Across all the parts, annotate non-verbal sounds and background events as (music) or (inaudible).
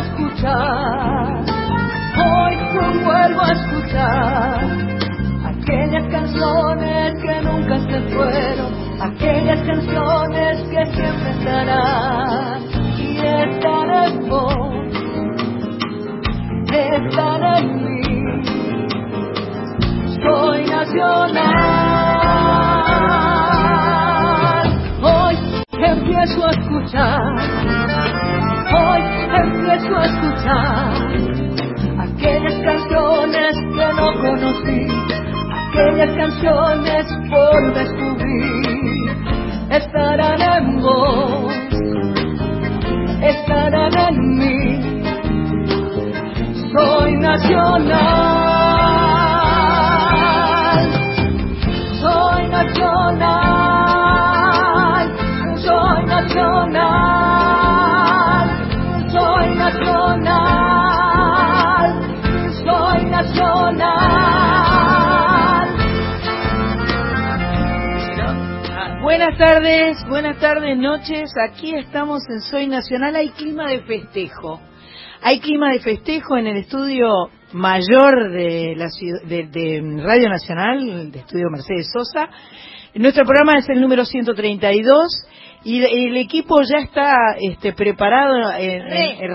escuchar, hoy vuelvo a escuchar. Aquellas canciones que nunca se fueron, aquellas canciones que siempre estarán. Y están en vos, están en mí. Soy nacional. empiezo a escuchar, hoy escuchar aquellas canciones que no conocí, aquellas canciones por descubrir, estarán en vos, estarán en mí, soy nacional. Tardes, buenas tardes, noches. Aquí estamos en Soy Nacional. Hay clima de festejo. Hay clima de festejo en el estudio mayor de, la de, Radio Nacional, el estudio Mercedes Sosa. Nuestro programa es el número 132 y el equipo ya está este, preparado en,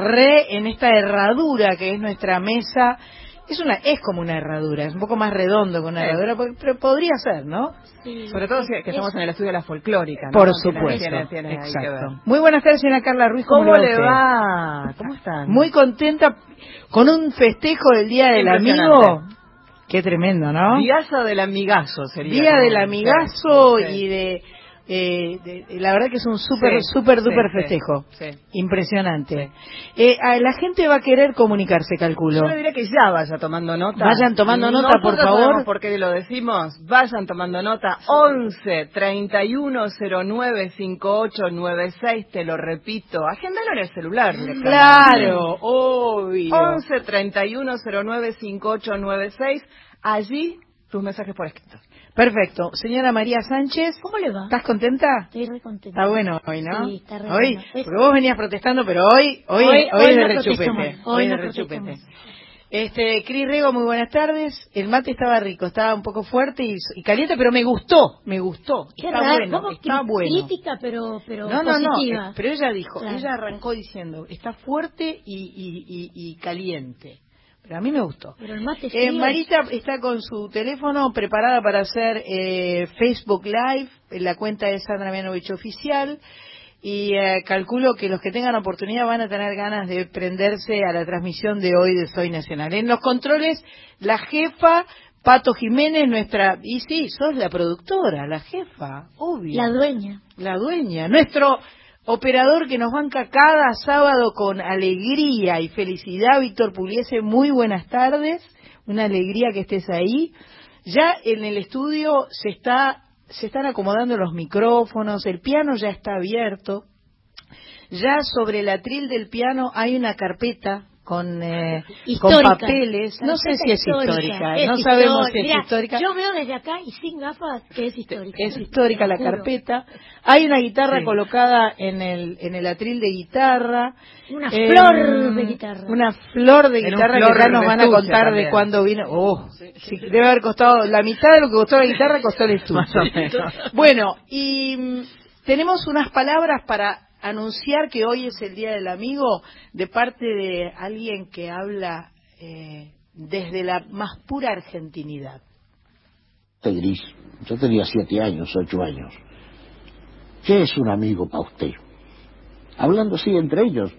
re en esta herradura que es nuestra mesa es una es como una herradura, es un poco más redondo que una herradura, pero podría ser, ¿no? Sí. Sobre todo si que estamos en el estudio de la folclórica, ¿no? Por supuesto. Exacto. Muy buenas tardes, señora Carla Ruiz. ¿Cómo, le va? ¿Cómo están? Muy contenta con un festejo del Día del Amigo. Qué tremendo, ¿no? Día del amigazo sería. Día del amigazo y de eh, la verdad que es un súper, súper, duper festejo. Impresionante. Eh, la gente va a querer comunicarse, calculo. Yo le diré que ya vaya tomando nota. Vayan tomando nota, por favor. porque lo decimos. Vayan tomando nota. 11 31 09 5896, te lo repito. Agéndalo en el celular. Claro, obvio. 11 31 09 5896. Allí tus mensajes por escrito. Perfecto. Señora María Sánchez. ¿Cómo le va? ¿Estás contenta? Estoy re contenta. Está bueno hoy, ¿no? Sí, está re Hoy, porque vos venías protestando, pero hoy, hoy, hoy, hoy es de rechupete. Hoy, de rechupete. Este, Cris Rego, muy buenas tardes. El mate estaba rico, estaba un poco fuerte y, caliente, pero me gustó, me gustó. Qué está raro, bueno, ¿cómo está bueno. Crítica, pero, pero no, no, positiva. No, pero ella dijo, ella arrancó diciendo, está fuerte y, y, y caliente. Pero a mí me gustó. Pero el mate eh, Marita está con su teléfono preparada para hacer eh, Facebook Live, en la cuenta de Sandra Mianovich Oficial. Y eh, calculo que los que tengan oportunidad van a tener ganas de prenderse a la transmisión de hoy de Soy Nacional. En los controles, la jefa Pato Jiménez, nuestra... Y sí, sos la productora, la jefa, obvio. La dueña. La dueña. Nuestro operador que nos banca cada sábado con alegría y felicidad, Víctor Puliese, muy buenas tardes, una alegría que estés ahí. Ya en el estudio se está se están acomodando los micrófonos, el piano ya está abierto. Ya sobre el atril del piano hay una carpeta con, eh, con papeles. No sé si es histórica, no sabemos si es histórica. Yo veo desde acá y sin gafas que es histórica. Es histórica la carpeta. Hay una guitarra colocada en el, en el atril de guitarra. Una eh, flor de guitarra. Una flor de guitarra que ya nos van a contar de cuándo vino. Oh, debe haber costado, la mitad de lo que costó la guitarra costó el (laughs) estudio. Bueno, y mm, tenemos unas palabras para anunciar que hoy es el Día del Amigo de parte de alguien que habla eh, desde la más pura argentinidad. Gris, yo tenía siete años, ocho años. ¿Qué es un amigo para usted? Hablando así entre ellos,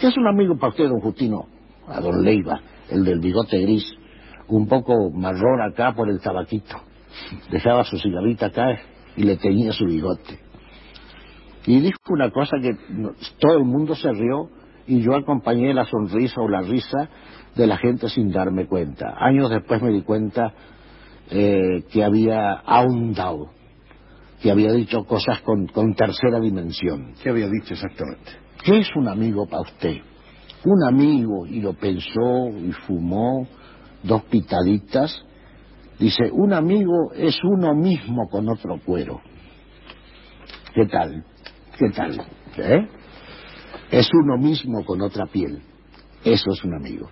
¿qué es un amigo para usted, don Justino? A don Leiva, el del bigote gris, un poco marrón acá por el tabaquito. Dejaba su cigarrita acá y le tenía su bigote. Y dijo una cosa que todo el mundo se rió y yo acompañé la sonrisa o la risa de la gente sin darme cuenta. Años después me di cuenta eh, que había ahondado, que había dicho cosas con, con tercera dimensión. ¿Qué había dicho exactamente? ¿Qué es un amigo para usted? Un amigo, y lo pensó y fumó dos pitaditas, dice, un amigo es uno mismo con otro cuero. ¿Qué tal? ¿Qué tal? ¿Eh? Es uno mismo con otra piel. Eso es un amigo.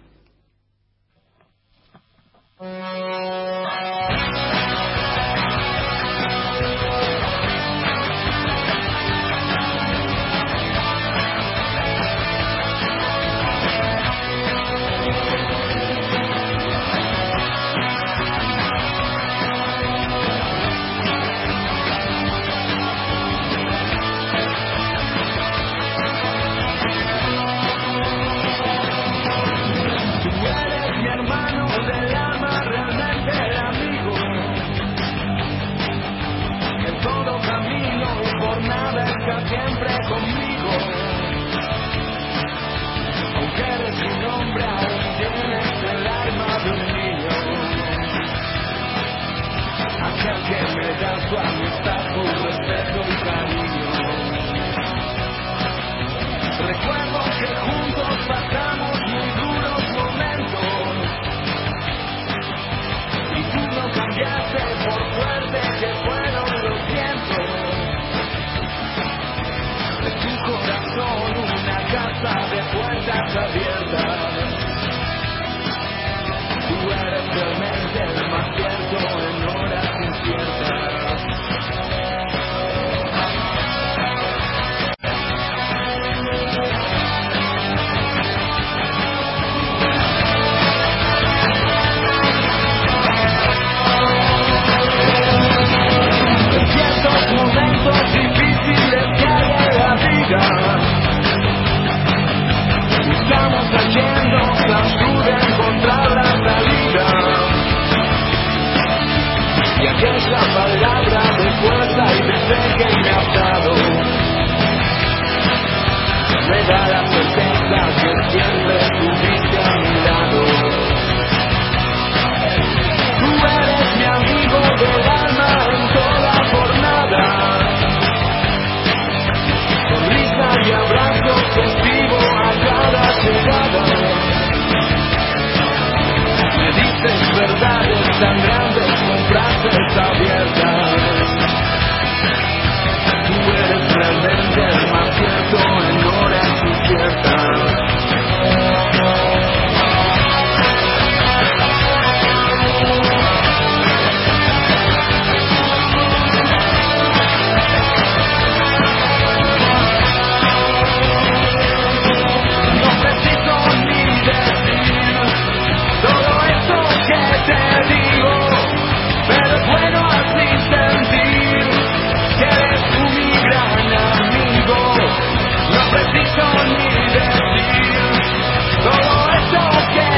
Su amistad con respeto y cariño. Recuerdo que juntos pasamos muy duros momentos y tú no cambiaste por fuerte que fueron los vientos. De tu corazón una casa de puertas abiertas. Y aquella palabra de fuerza y de fe que me ha dado, me da la certeza que siempre estuviste a mi lado. Tú eres mi amigo del alma en toda jornada. Sonrisa y abrazo contigo a cada llegada. Me dices verdades tan grandes frases abiertas. Tú eres realmente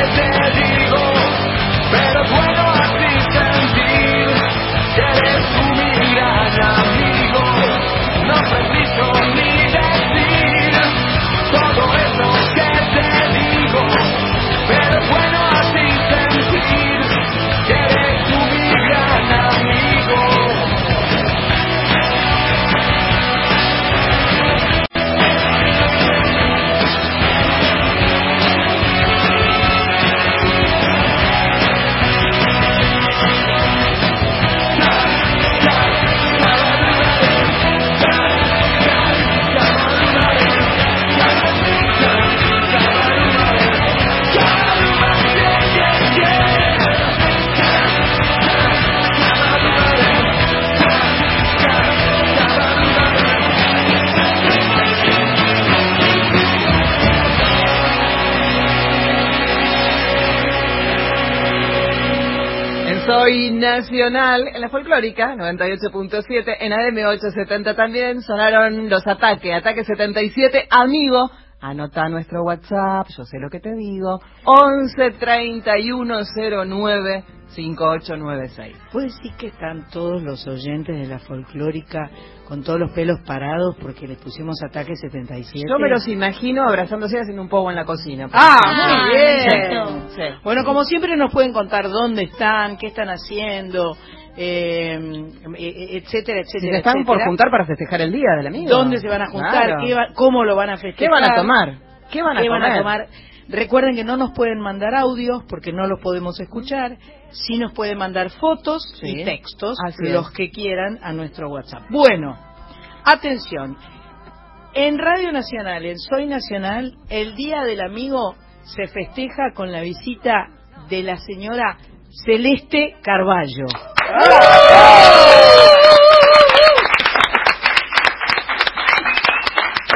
esto Nacional, en la folclórica, 98.7, en AM 870 también sonaron los ataques, ataque 77, amigo, anota nuestro WhatsApp, yo sé lo que te digo, 11 31 09 5896. ¿Puedes decir que están todos los oyentes de la folclórica con todos los pelos parados porque les pusimos ataque 77? Yo me los imagino abrazándose y haciendo un poco en la cocina. Ah, Ah, muy bien. exacto. Sí. Bueno, como siempre nos pueden contar dónde están, qué están haciendo, eh, eh, etcétera, Si etcétera. se están por etcétera. juntar para festejar el día del amigo. ¿Dónde se van a juntar? Claro. ¿Qué va- ¿Cómo lo van a festejar? ¿Qué van a tomar? ¿Qué van a ¿Qué comer? van a tomar? Recuerden que no nos pueden mandar audios porque no los podemos escuchar. Sí nos pueden mandar fotos Sí. y textos, Así los es. que quieran, a nuestro WhatsApp. Bueno, atención. En Radio Nacional, en Soy Nacional, el Día del Amigo se festeja con la visita de la señora Celeste Carballo.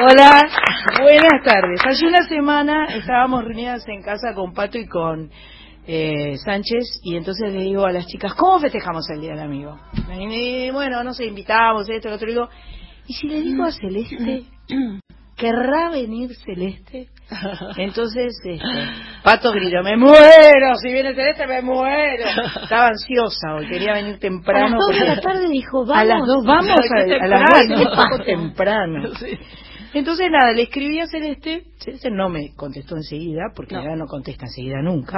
Hola, buenas tardes. Hace una semana estábamos reunidas en casa con Pato y con eh, Sánchez y entonces le digo a las chicas, ¿cómo festejamos el Día del Amigo? Y bueno, no sé, invitamos, esto, lo otro, digo, ¿y si le digo a Celeste, (clears throat) querrá venir Celeste? (laughs) Entonces, este, Pato gritó, me muero, si viene Celeste me muero. Estaba ansiosa hoy, quería venir A temprano. las dos de la tarde dijo, vamos. (laughs) a las dos vamos a, a las dos, poco temprano. (laughs) Entonces nada, le escribí a Celeste, Celeste no me contestó enseguida, porque No. ella no contesta enseguida nunca.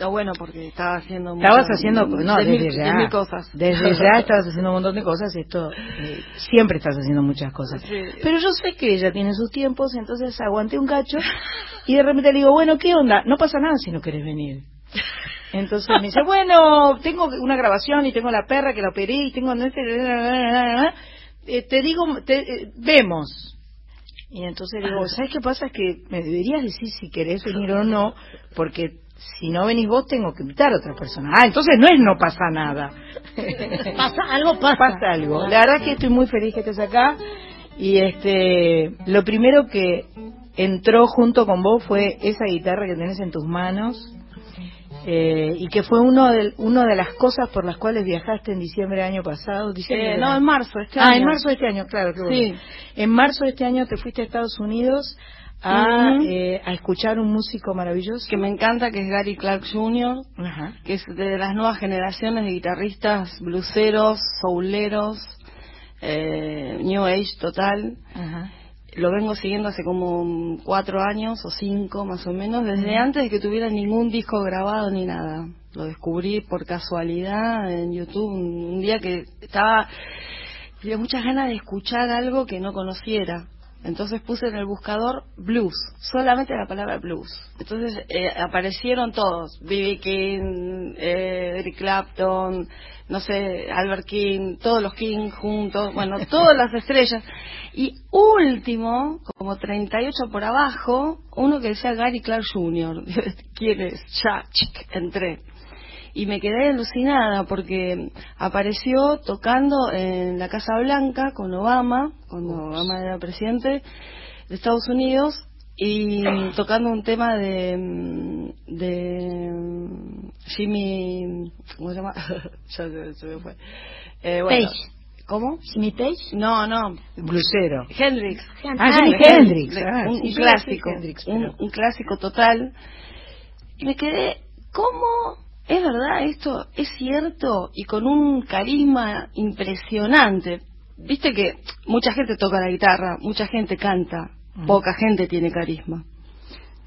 Lo bueno, porque estaba haciendo Estabas muchas- haciendo, no, de desde mil- ya. mil cosas. Desde ya (laughs) estabas haciendo un montón de cosas, esto, eh, siempre estás haciendo muchas cosas. Sí. Pero yo sé que ella tiene sus tiempos, entonces aguanté un cacho y de repente le digo, bueno, ¿qué onda? No pasa nada si no querés venir. Entonces me dice, bueno, tengo una grabación y tengo la perra que la operé y tengo... Eh, te digo, te, eh, vemos. Y entonces digo, ¿sabes qué pasa? Es que me deberías decir si querés venir o no, porque si no venís vos tengo que invitar a otra persona. Ah, entonces no es no pasa nada. (laughs) Pasa, algo pasa. pasa algo. La verdad que estoy muy feliz que estés acá. Y este, lo primero que entró junto con vos fue esa guitarra que tenés en tus manos. eh, y que fue uno de, uno de las cosas por las cuales viajaste en diciembre del año pasado. Diciembre Eh, no, en marzo, este ah, año. en marzo de este año, claro, qué bueno. Sí. En marzo de este año te fuiste a Estados Unidos a, eh, a escuchar un músico maravilloso. Que me encanta, que es Gary Clark Jr., que es de las nuevas generaciones de guitarristas bluseros, souleros, eh, New Age total. Lo vengo siguiendo hace como cuatro años o cinco más o menos, desde antes de que tuviera ningún disco grabado ni nada. Lo descubrí por casualidad en YouTube un, un día que estaba, tenía muchas ganas de escuchar algo que no conociera. Entonces puse en el buscador blues, solamente la palabra blues. Entonces eh, aparecieron todos, B.B. King, eh, Eric Clapton, no sé, Albert King, todos los King juntos, bueno, (laughs) todas las estrellas. Y último, como 38 por abajo, uno que decía Gary Clark Jr. (laughs) ¿Quién es? Ya, chic, entré y me quedé alucinada porque apareció tocando en la Casa Blanca con Obama, cuando Obama era presidente de Estados Unidos, y tocando un tema de, mm, de mm, Jimmy, ¿cómo se llama? (laughs) ya se, se me fue. Eh, bueno, Page. ¿Cómo? Jimmy Page. No, no, Blusero. Hendrix. Ah, Jimi Hendrix, de- ah, un, clásico, un, clásico total. Y me quedé, ¿cómo es verdad esto? ¿Es cierto? Y con un carisma impresionante. Viste que mucha gente toca la guitarra, mucha gente canta, Mm. poca gente tiene carisma.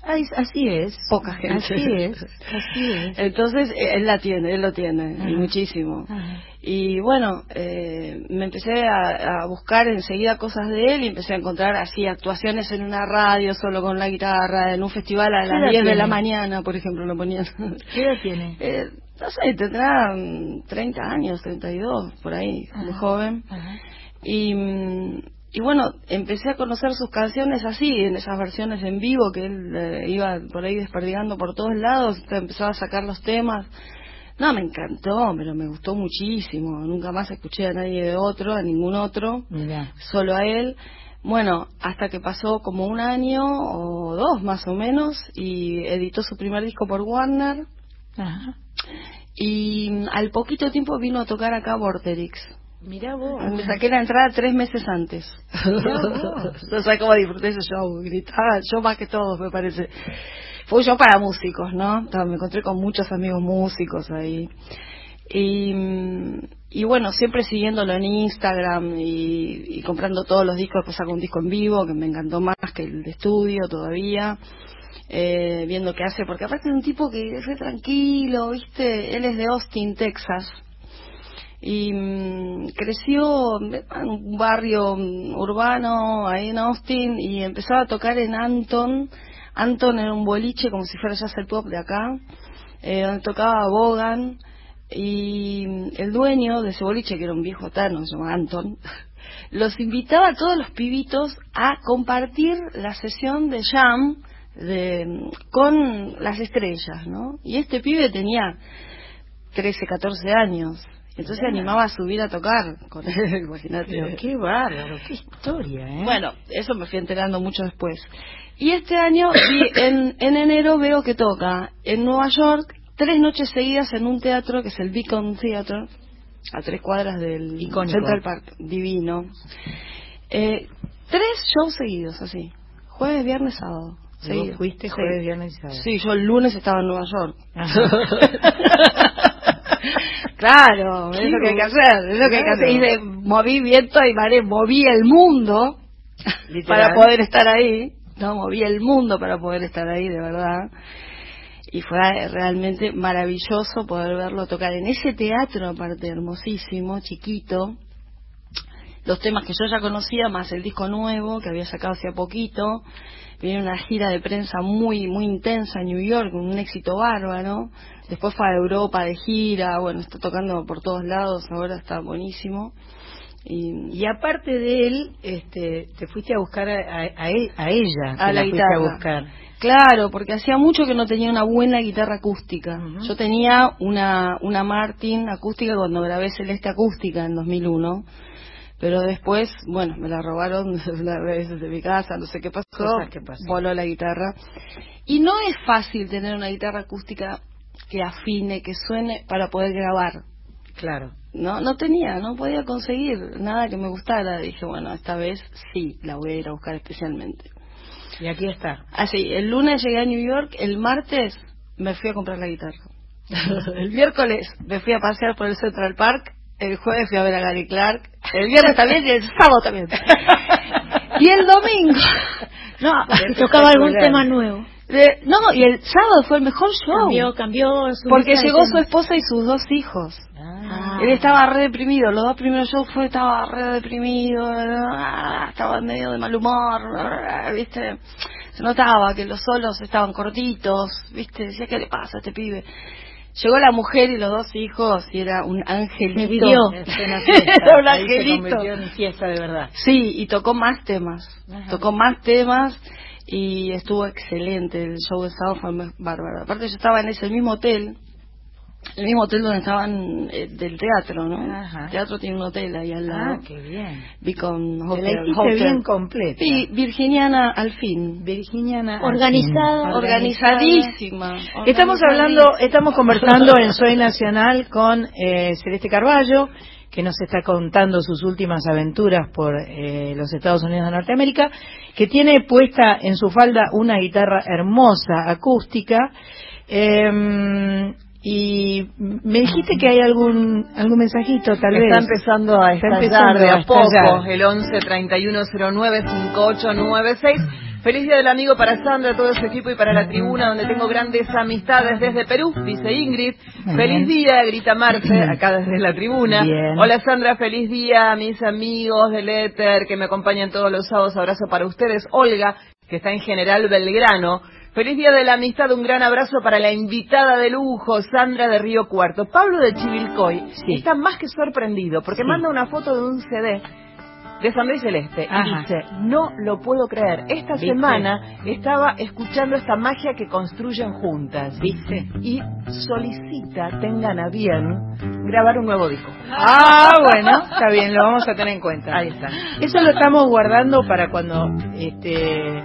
Ay, así es. Poca gente. Así es. Así es. Entonces, eh, él la tiene, él lo tiene, y muchísimo. Ajá. Y bueno, eh, me empecé a, a buscar enseguida cosas de él y empecé a encontrar así actuaciones en una radio solo con la guitarra, en un festival a ¿Qué edad las 10 de la mañana, por ejemplo, lo ponían. ¿Qué edad tiene? (laughs) Eh, no sé, tendrá mm, 30 años, 32, por ahí, muy Ajá. joven. Ajá. Y, mm, y bueno, empecé a conocer sus canciones así, en esas versiones en vivo que él eh, iba por ahí desperdigando por todos lados, empezaba a sacar los temas. No, me encantó, pero me gustó muchísimo. Nunca más escuché a nadie de otro, a ningún otro, solo a él. Bueno, hasta que pasó como un año o dos más o menos y editó su primer disco por Warner Ajá. y mm, al poquito tiempo vino a tocar acá Vorterix. Mira vos. Me saqué la entrada tres meses antes. (laughs) no sé cómo disfruté ese show. Gritaba, yo más que todos, me parece. Fue un show para músicos, ¿no? Me encontré con muchos amigos músicos ahí. Y, mm, y bueno, siempre siguiéndolo en Instagram y, y comprando todos los discos. Después sacó un disco en vivo que me encantó más que el de estudio todavía. Eh, viendo qué hace, porque aparte es un tipo que es re tranquilo, ¿viste? Él es de Austin, Texas y mm, creció en un barrio mm, urbano ahí en Austin y empezaba a tocar en Anton. Anton era un boliche como si fuera jazz el pop de acá, eh, donde tocaba Bogan y mm, el dueño de ese boliche, que era un viejo tano, se llama Anton, (laughs) los invitaba a todos los pibitos a compartir la sesión de jam de, con las estrellas, ¿no? Y este pibe tenía 13, 14 años. Entonces se animaba a subir a tocar con él, (laughs) imagínate. Pero qué bárbaro, qué historia, ¿eh? Bueno, eso me fui enterando mucho después. Y este año, vi- en, en enero, veo que toca en Nueva York tres noches seguidas en un teatro que es el Beacon Theater, a tres cuadras del Icónico. Central Park, divino. Eh, tres shows seguidos, así. Jueves, viernes, sábado. ¿Y vos seguido. fuiste Sí. jueves, viernes y sábado. Sí, yo el lunes estaba en Nueva York. (laughs) Claro, es lo que hay que hacer, es lo que hay que hacer. Y de- moví viento y mare, moví el mundo para poder estar ahí. No, moví el mundo para poder estar ahí, de verdad. Y fue realmente maravilloso poder verlo tocar en ese teatro, aparte hermosísimo, chiquito. Los temas que yo ya conocía, más el disco nuevo que había sacado hace poquito. Viene una gira de prensa muy, muy intensa en New York, con un éxito bárbaro. Después fue a Europa de gira, bueno, está tocando por todos lados, ahora está buenísimo. Y, Y aparte de él, este, te fuiste a buscar a, a- a e- a ella, A la fuiste guitarra. a buscar. Claro, porque hacía mucho que no tenía una buena guitarra acústica. Yo tenía una, una Martin acústica cuando grabé Celeste Acústica en 2001. Pero después, bueno, me la robaron (laughs) las veces de mi casa, no sé qué pasó, que pasan. voló la guitarra. Y no es fácil tener una guitarra acústica que afine, que suene para poder grabar. Claro. No, no tenía, no podía conseguir nada que me gustara. Dije, bueno, esta vez sí, la voy a ir a buscar especialmente. Y aquí está. Así, el lunes llegué a New York, el martes me fui a comprar la guitarra. (laughs) el miércoles me fui a pasear por el Central Park, el jueves fui a ver a Gary Clark, el viernes también y el sábado también. (laughs) y el domingo, no, (laughs) Tocaba algún tema nuevo. No, y el sábado fue el mejor show. Cambió, cambió su Porque llegó su esposa y sus dos hijos. Ah. Él estaba re deprimido, los dos primeros shows fue, estaba re deprimido, ah, estaba medio de mal humor, viste, se notaba que los solos estaban cortitos, viste, decía, ¿qué le pasa a este pibe? Llegó la mujer y los dos hijos y era un angelito. Me pidió. (laughs) Era un Ahí se angelito. convirtió en fiesta de verdad. Sí, y tocó más temas. Ajá. Tocó más temas y estuvo excelente. El show de sábado fue bárbaro. Aparte, yo estaba en ese mismo hotel, el mismo hotel donde estaban eh, del teatro, ¿no? Ajá. El teatro tiene un hotel ahí al lado. Ah, qué bien. Hotel. la hiciste Hotel. bien completa. Sí, virginiana al fin. Virginiana. Organizada. Organizadísima. Estamos hablando, estamos conversando en Soy Nacional con eh, Celeste Carballo, que nos está contando sus últimas aventuras por eh, los Estados Unidos de Norteamérica, que tiene puesta en su falda una guitarra hermosa, acústica. eh, y me dijiste que hay algún algún mensajito, tal vez. Está empezando a Está estallar empezando de a a poco. El 11 3109 5896. Feliz día del amigo para Sandra, todo su equipo y para la tribuna donde tengo grandes amistades desde Perú, dice Ingrid. Feliz día, grita Marce, acá desde la tribuna. Bien. Hola Sandra, feliz día a mis amigos del Éter que me acompañan todos los sábados. Abrazo para ustedes. Olga, que está en General Belgrano. Feliz día de la amistad, un gran abrazo para la invitada de lujo, Sandra de Río Cuarto. Pablo de Chivilcoy Sí. está más que sorprendido porque Sí. manda una foto de un CD de Sandra y Celeste Ajá. y dice, no lo puedo creer, esta ¿Viste? semana estaba escuchando esta magia que construyen juntas ¿Viste? y solicita, tengan a bien, grabar un nuevo disco. Ah, bueno, está bien, lo vamos a tener en cuenta. Ahí está. Eso lo estamos guardando para cuando este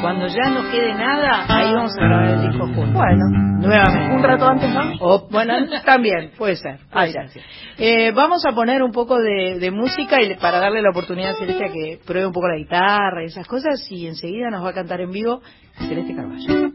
cuando ya no quede nada, ahí vamos a grabar el disco juntos. Bueno, Nuevamente. un rato antes, ¿no? O, bueno, también, puede ser. puede Ay, ser. gracias. Eh, vamos a poner un poco de, de música y para darle la oportunidad a Celeste a que pruebe un poco la guitarra y esas cosas y enseguida nos va a cantar en vivo Celeste Carballo.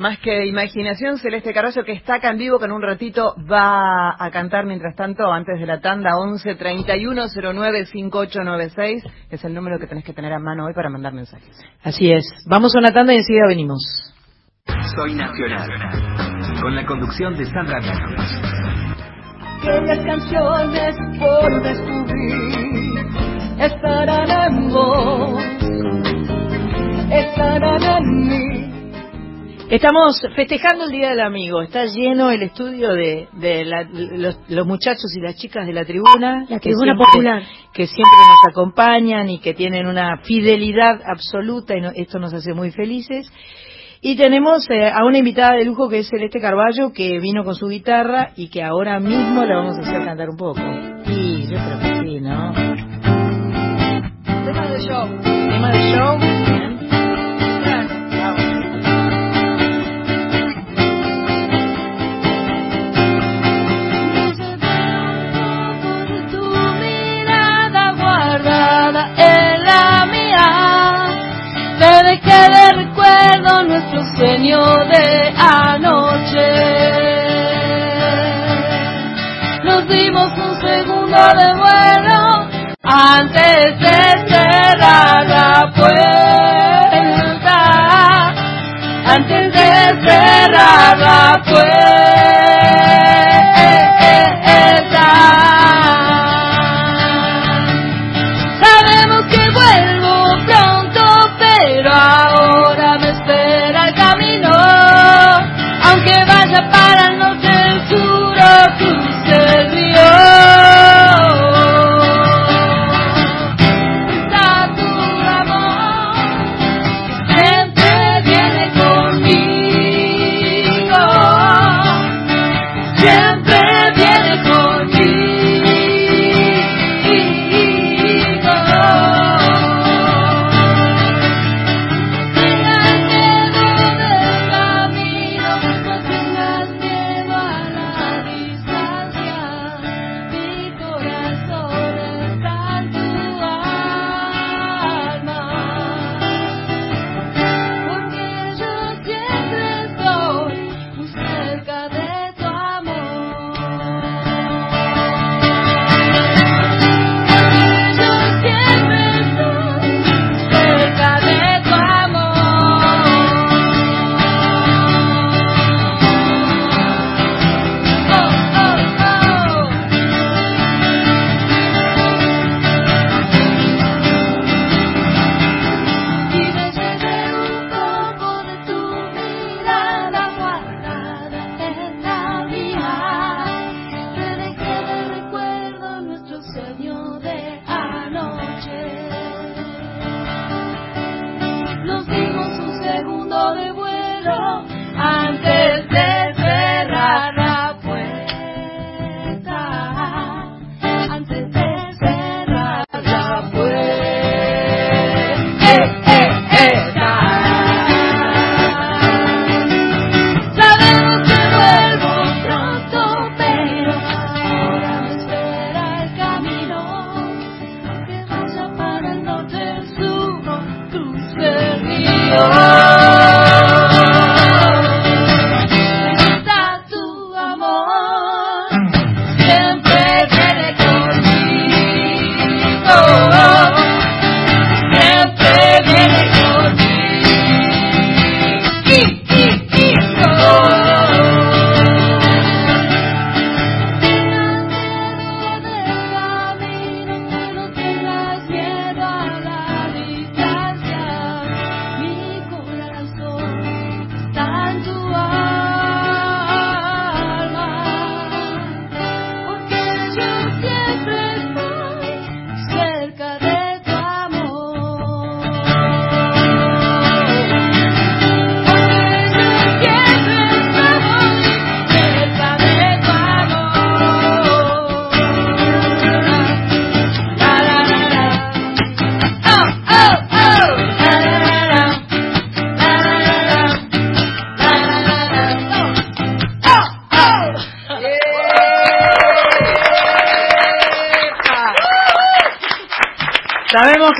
Más que imaginación, Celeste Carballo, que está acá en vivo, que en un ratito va a cantar mientras tanto, antes de la tanda, 11 31 09 5896, es el número que tenés que tener a mano hoy para mandar mensajes. Así es. Vamos a una tanda y enseguida venimos. Soy Nacional. Con la conducción de Sandra Llanos. aquellas canciones por descubrir estarán en vos, estarán en mí. Estamos festejando el Día del Amigo. Está lleno el estudio de, de la- los, los muchachos y las chicas de la tribuna. La que tribuna siempre- popular. Que siempre nos acompañan y que tienen una fidelidad absoluta y no- esto nos hace muy felices. Y tenemos eh, a una invitada de lujo que es Celeste Carballo, que vino con su guitarra y que ahora mismo la vamos a hacer cantar un poco. Y yo creo que sí, ¿no? Tema de show. Tema de show. Sueño de anoche. Nos dimos un segundo de vuelo antes de cerrar la puerta. Antes de cerrar la puerta.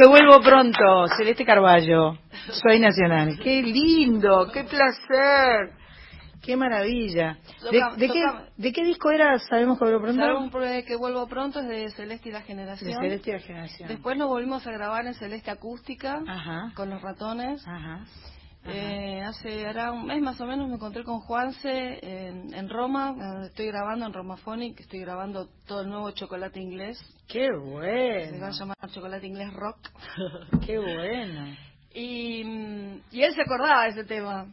Que vuelvo pronto, Celeste Carballo. Soy Nacional. Qué lindo, qué placer. Qué maravilla. ¿De, de qué, ¿De qué disco era? ¿Sabemos que lo pronto? Que vuelvo pronto es de Celeste y la De Generación. Celeste y la Generación. Después nos volvimos a grabar en Celeste Acústica Ajá. con los ratones. Ajá. Eh, hace ahora un mes más o menos me encontré con Juanse en, en Roma, donde estoy grabando en Romaphonic, estoy grabando todo el nuevo chocolate inglés, Qué se va a bueno. llamar chocolate inglés rock. (laughs) Qué bueno. Y, mm, y él se acordaba de ese tema.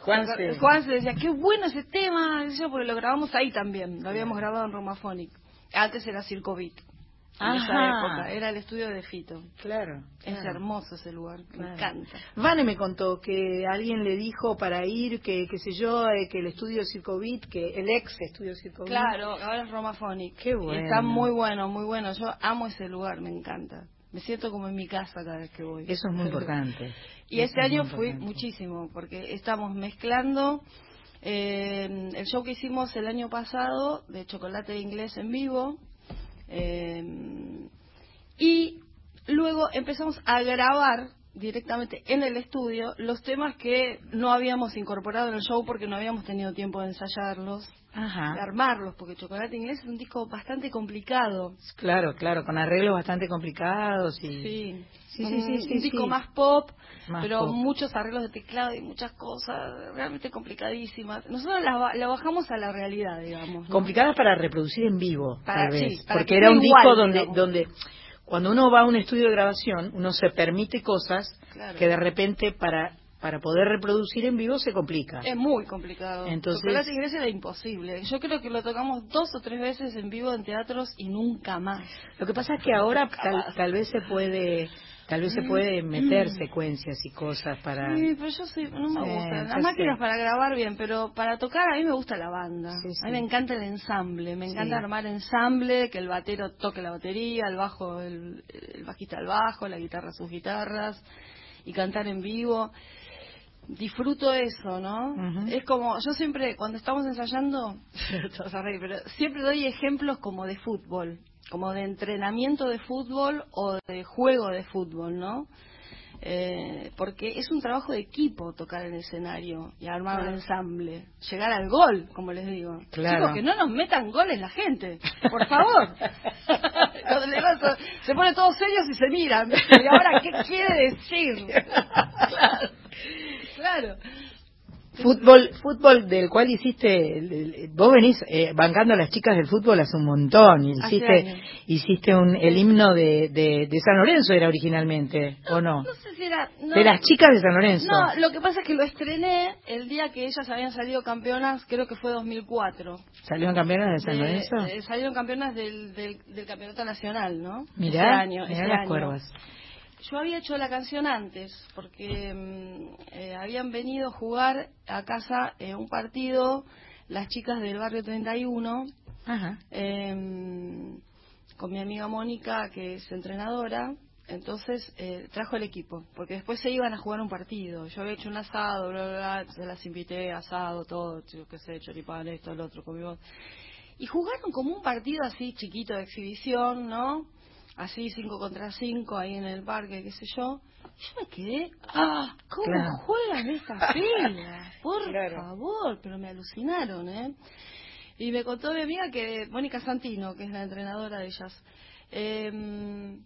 Juanse. Juanse decía, qué bueno ese tema, porque lo grabamos ahí también, lo habíamos grabado en Romaphonic. Antes era Circo En esa época, era el estudio de Fito. Claro. Es claro. hermoso ese lugar, me encanta. Vane me contó que alguien le dijo para ir, que qué sé yo, eh, que el estudio Circo Beat, que el ex estudio Circo Beat. Claro, ahora es Romaphonic. Qué bueno. Está muy bueno, muy bueno. Yo amo ese lugar, me encanta. Me siento como en mi casa cada vez que voy. Eso es muy importante. (laughs) Y Eso este es año fui importante. muchísimo, porque estamos mezclando eh, el show que hicimos el año pasado de chocolate inglés en vivo. Eh, y luego empezamos a grabar directamente en el estudio los temas que no habíamos incorporado en el show porque no habíamos tenido tiempo de ensayarlos, de Ajá. armarlos, porque Chocolate Inglés es un disco bastante complicado. Claro, claro, con arreglos bastante complicados y... Sí, Sí, un, sí, sí, sí, un disco sí. más pop, Más pero pop. muchos arreglos de teclado y muchas cosas realmente complicadísimas. Nosotros la, la bajamos a la realidad, digamos. ¿no? complicadas para reproducir en vivo, Para- tal vez, sí, para porque que era un igual, disco donde digamos. donde cuando uno va a un estudio de grabación, uno se permite cosas Claro. que de repente para para poder reproducir en vivo se complica. Es muy complicado. Entonces- Chocolate Inglés era imposible. Yo creo que lo tocamos dos o tres veces en vivo en teatros y nunca más. Lo que pasa es que ahora tal, tal vez se puede tal vez se puede meter secuencias y cosas para Mm. Sí, pero yo sí, no me gusta. Las máquinas para grabar bien, pero para tocar a mí me gusta la banda. Sí, sí. A mí me encanta el ensamble, me encanta Sí. armar ensamble, que el batero toque la batería, el bajo, el, el bajista el bajo, la guitarra sus guitarras y cantar en vivo. Disfruto eso, ¿no? Es como, yo siempre, cuando estamos ensayando, (laughs) pero siempre doy ejemplos como de fútbol, como de entrenamiento de fútbol o de juego de fútbol, ¿no? Eh, porque es un trabajo de equipo tocar en el escenario y armar un ensamble, llegar al gol, como les digo. Claro. Chicos, que no nos metan goles la gente, por favor. (laughs) Se ponen todos serios y se miran. ¿Y ahora qué quiere decir? (laughs) claro. claro. Fútbol, fútbol del cual hiciste, vos venís eh, bancando a las chicas del fútbol hace un montón, hiciste, hiciste un, el himno de, de, de San Lorenzo era originalmente, ¿o no? No sé si era... no. de las chicas de San Lorenzo. No, lo que pasa es que lo estrené el día que ellas habían salido campeonas, creo que fue 2004. ¿Salieron campeonas de San Lorenzo? de- salieron campeonas del, del, del campeonato nacional, ¿no? Mirá, Ese año, mirá ese las año. cuervas. Yo había hecho la canción antes, porque mm, eh, habían venido a jugar a casa eh, un partido las chicas del barrio 31 Ajá. eh, con mi amiga Mónica, que es entrenadora. Entonces eh, trajo el equipo, porque después se iban a jugar un partido. Yo había hecho un asado, bla, bla, bla, se las invité, asado, todo, yo qué sé, choripán, esto, el otro, comimos. Y jugaron como un partido así chiquito de exhibición, ¿no? Así cinco contra cinco ahí en el parque, qué sé yo. Y yo me quedé, ah, ¿cómo Claro. juegan estas (laughs) pilas? Por Claro. favor, pero me alucinaron, ¿eh? Y me contó mi amiga que Mónica Santino, que es la entrenadora de ellas, eh,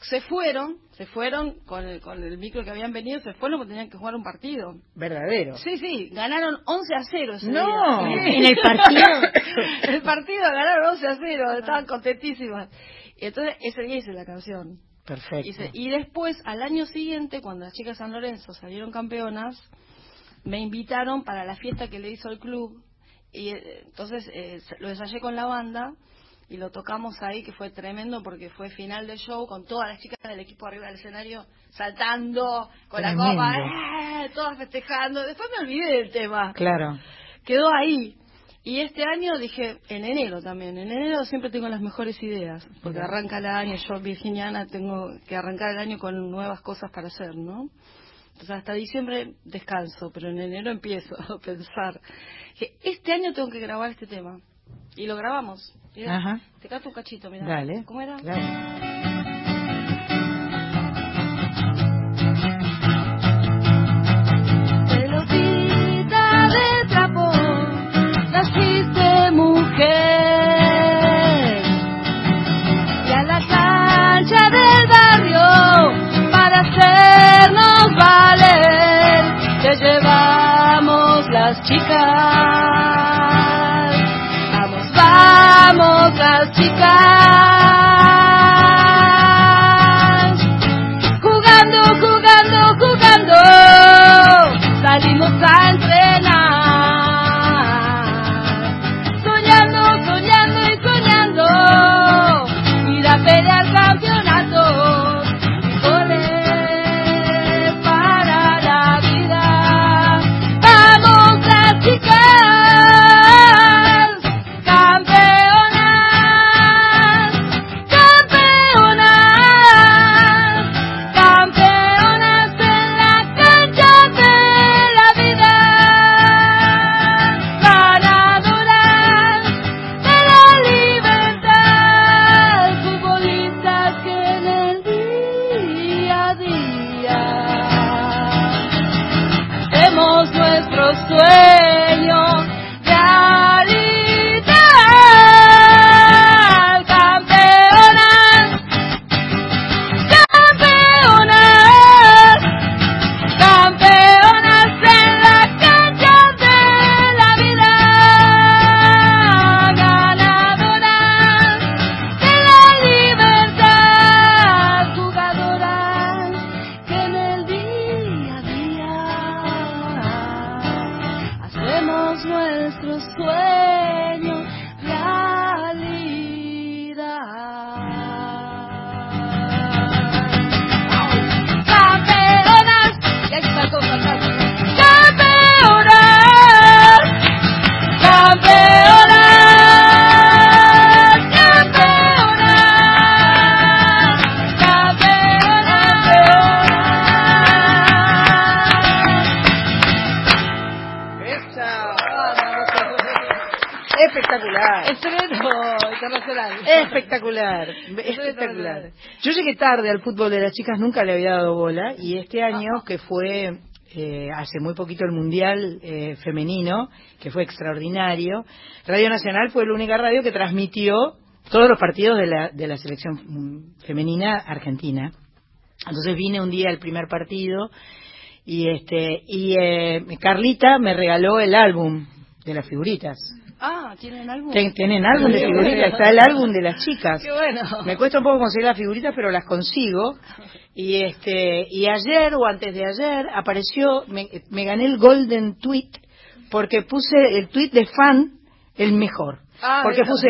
se fueron, se fueron con el, con el micro que habían venido, se fueron porque tenían que jugar un partido. Verdadero. Sí, sí, ganaron 11 a 0 ese No. día. (laughs) En el partido. (laughs) el partido ganaron 11 a 0, estaban contentísimas. Y entonces ese día hice la canción. Perfecto. Hice- y después, al año siguiente, cuando las chicas de San Lorenzo salieron campeonas, me invitaron para la fiesta que le hizo el club. Y eh, entonces eh, lo ensayé con la banda y lo tocamos ahí, que fue tremendo porque fue final de show con todas las chicas del equipo arriba del escenario saltando con Tremendo. la copa, ¡eh! todas festejando. Después me olvidé del tema Claro. quedó ahí. Y este año dije, en enero también, en enero siempre tengo las mejores ideas, porque arranca el año, yo virginiana tengo que arrancar el año con nuevas cosas para hacer, ¿no? Entonces hasta diciembre descanso, pero en enero empiezo a pensar. Dije, este año tengo que grabar este tema. Y lo grabamos. Ajá. Te canto un cachito, mira. Dale. ¿Cómo era? Claro. naciste mujer. Y a la cancha del barrio para hacernos valer, te llevamos las chicas. Vamos, vamos las chicas. Jugando, jugando, jugando, salimos al tarde al fútbol de las chicas, nunca le había dado bola y este año que fue eh, hace muy poquito el mundial eh, femenino, que fue extraordinario, Radio Nacional fue la única radio que transmitió todos los partidos de la, de la selección femenina argentina. Entonces vine un día al primer partido y este y eh, Carlita me regaló el álbum de las figuritas. Ah, ¿tienen? Ten- tienen álbum de figuritas, está el álbum de las chicas. Qué bueno. Me cuesta un poco conseguir las figuritas, pero las consigo. Y este y ayer o antes de ayer apareció, me, me gané el Golden Tweet porque puse el tweet de fan el mejor. Ah, porque puse,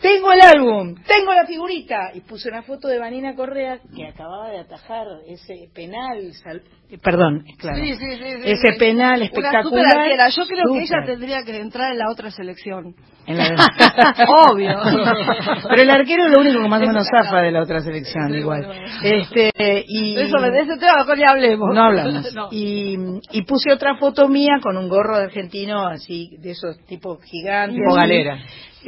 tengo el álbum, tengo la figurita. Y puse una foto de Vanina Correa que acababa de atajar ese penal. sal- Perdón, claro. Sí, sí, sí, ese penal espectacular. Yo creo que ella tendría que entrar en la otra selección. En la de- (laughs) Obvio. (laughs) Pero el arquero es lo único que más o menos zafa de la otra selección, igual. Este, y... Eso, de ese tema mejor hablemos. No hablamos. (laughs) No. Y, y puse otra foto mía con un gorro de argentino así, de esos tipo gigantes. Tipo galera.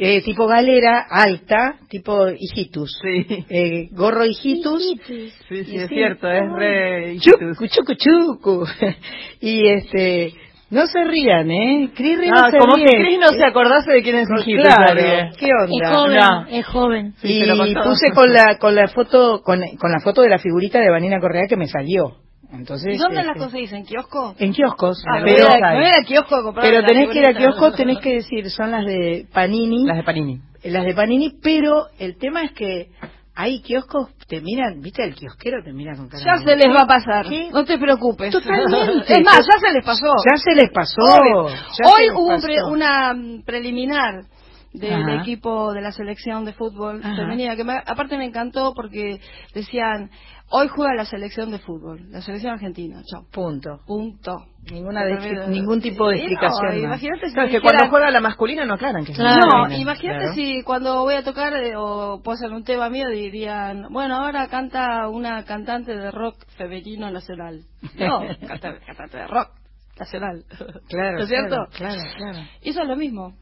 Eh, tipo galera, alta, tipo hijitus. Sí. Eh, gorro hijitus. Sí, sí, Y es sí. cierto, es re... Chucu, chucu, chucu. (laughs) y este, no se rían, ¿eh? Cris Ríos Ah, se como ríe. que Cris no se acordase de quién es hijito. Claro, porque- ¿qué onda? Es joven, No. es joven. Sí, y puse con la con la foto con, con la foto de la figurita de Vanina Correa que me salió. Entonces, ¿Y dónde este, las conseguís? ¿En kiosco? En kioscos, Ah, pero me voy a- me voy a kiosco a comprar pero tenés que ir a kiosco, tenés que decir, son las de Panini, Las de Panini. las de Panini, pero el tema es que hay kioscos, te miran, viste, el kiosquero te mira con cara Ya se les va a pasar. ¿Qué? No te preocupes. Totalmente. (laughs) Es más, ya se les pasó. Ya se les pasó. Ya Hoy les hubo un pre- una mm, preliminar del Ajá. equipo de la selección de fútbol femenina que me- aparte me encantó porque decían hoy juega la selección de fútbol la selección argentina chao Punto. punto Ninguna de- ningún tipo de no, explicación más. imagínate si Claro, es que cuando juega la masculina no aclaran que es Claro. no, imagínate claro. si cuando voy a tocar eh, o posan un tema mío dirían, bueno, ahora canta una cantante de rock femenino nacional. No, (laughs) canta- cantante de rock nacional. Claro, ¿No es cierto? Claro, claro, claro. Y eso es lo mismo.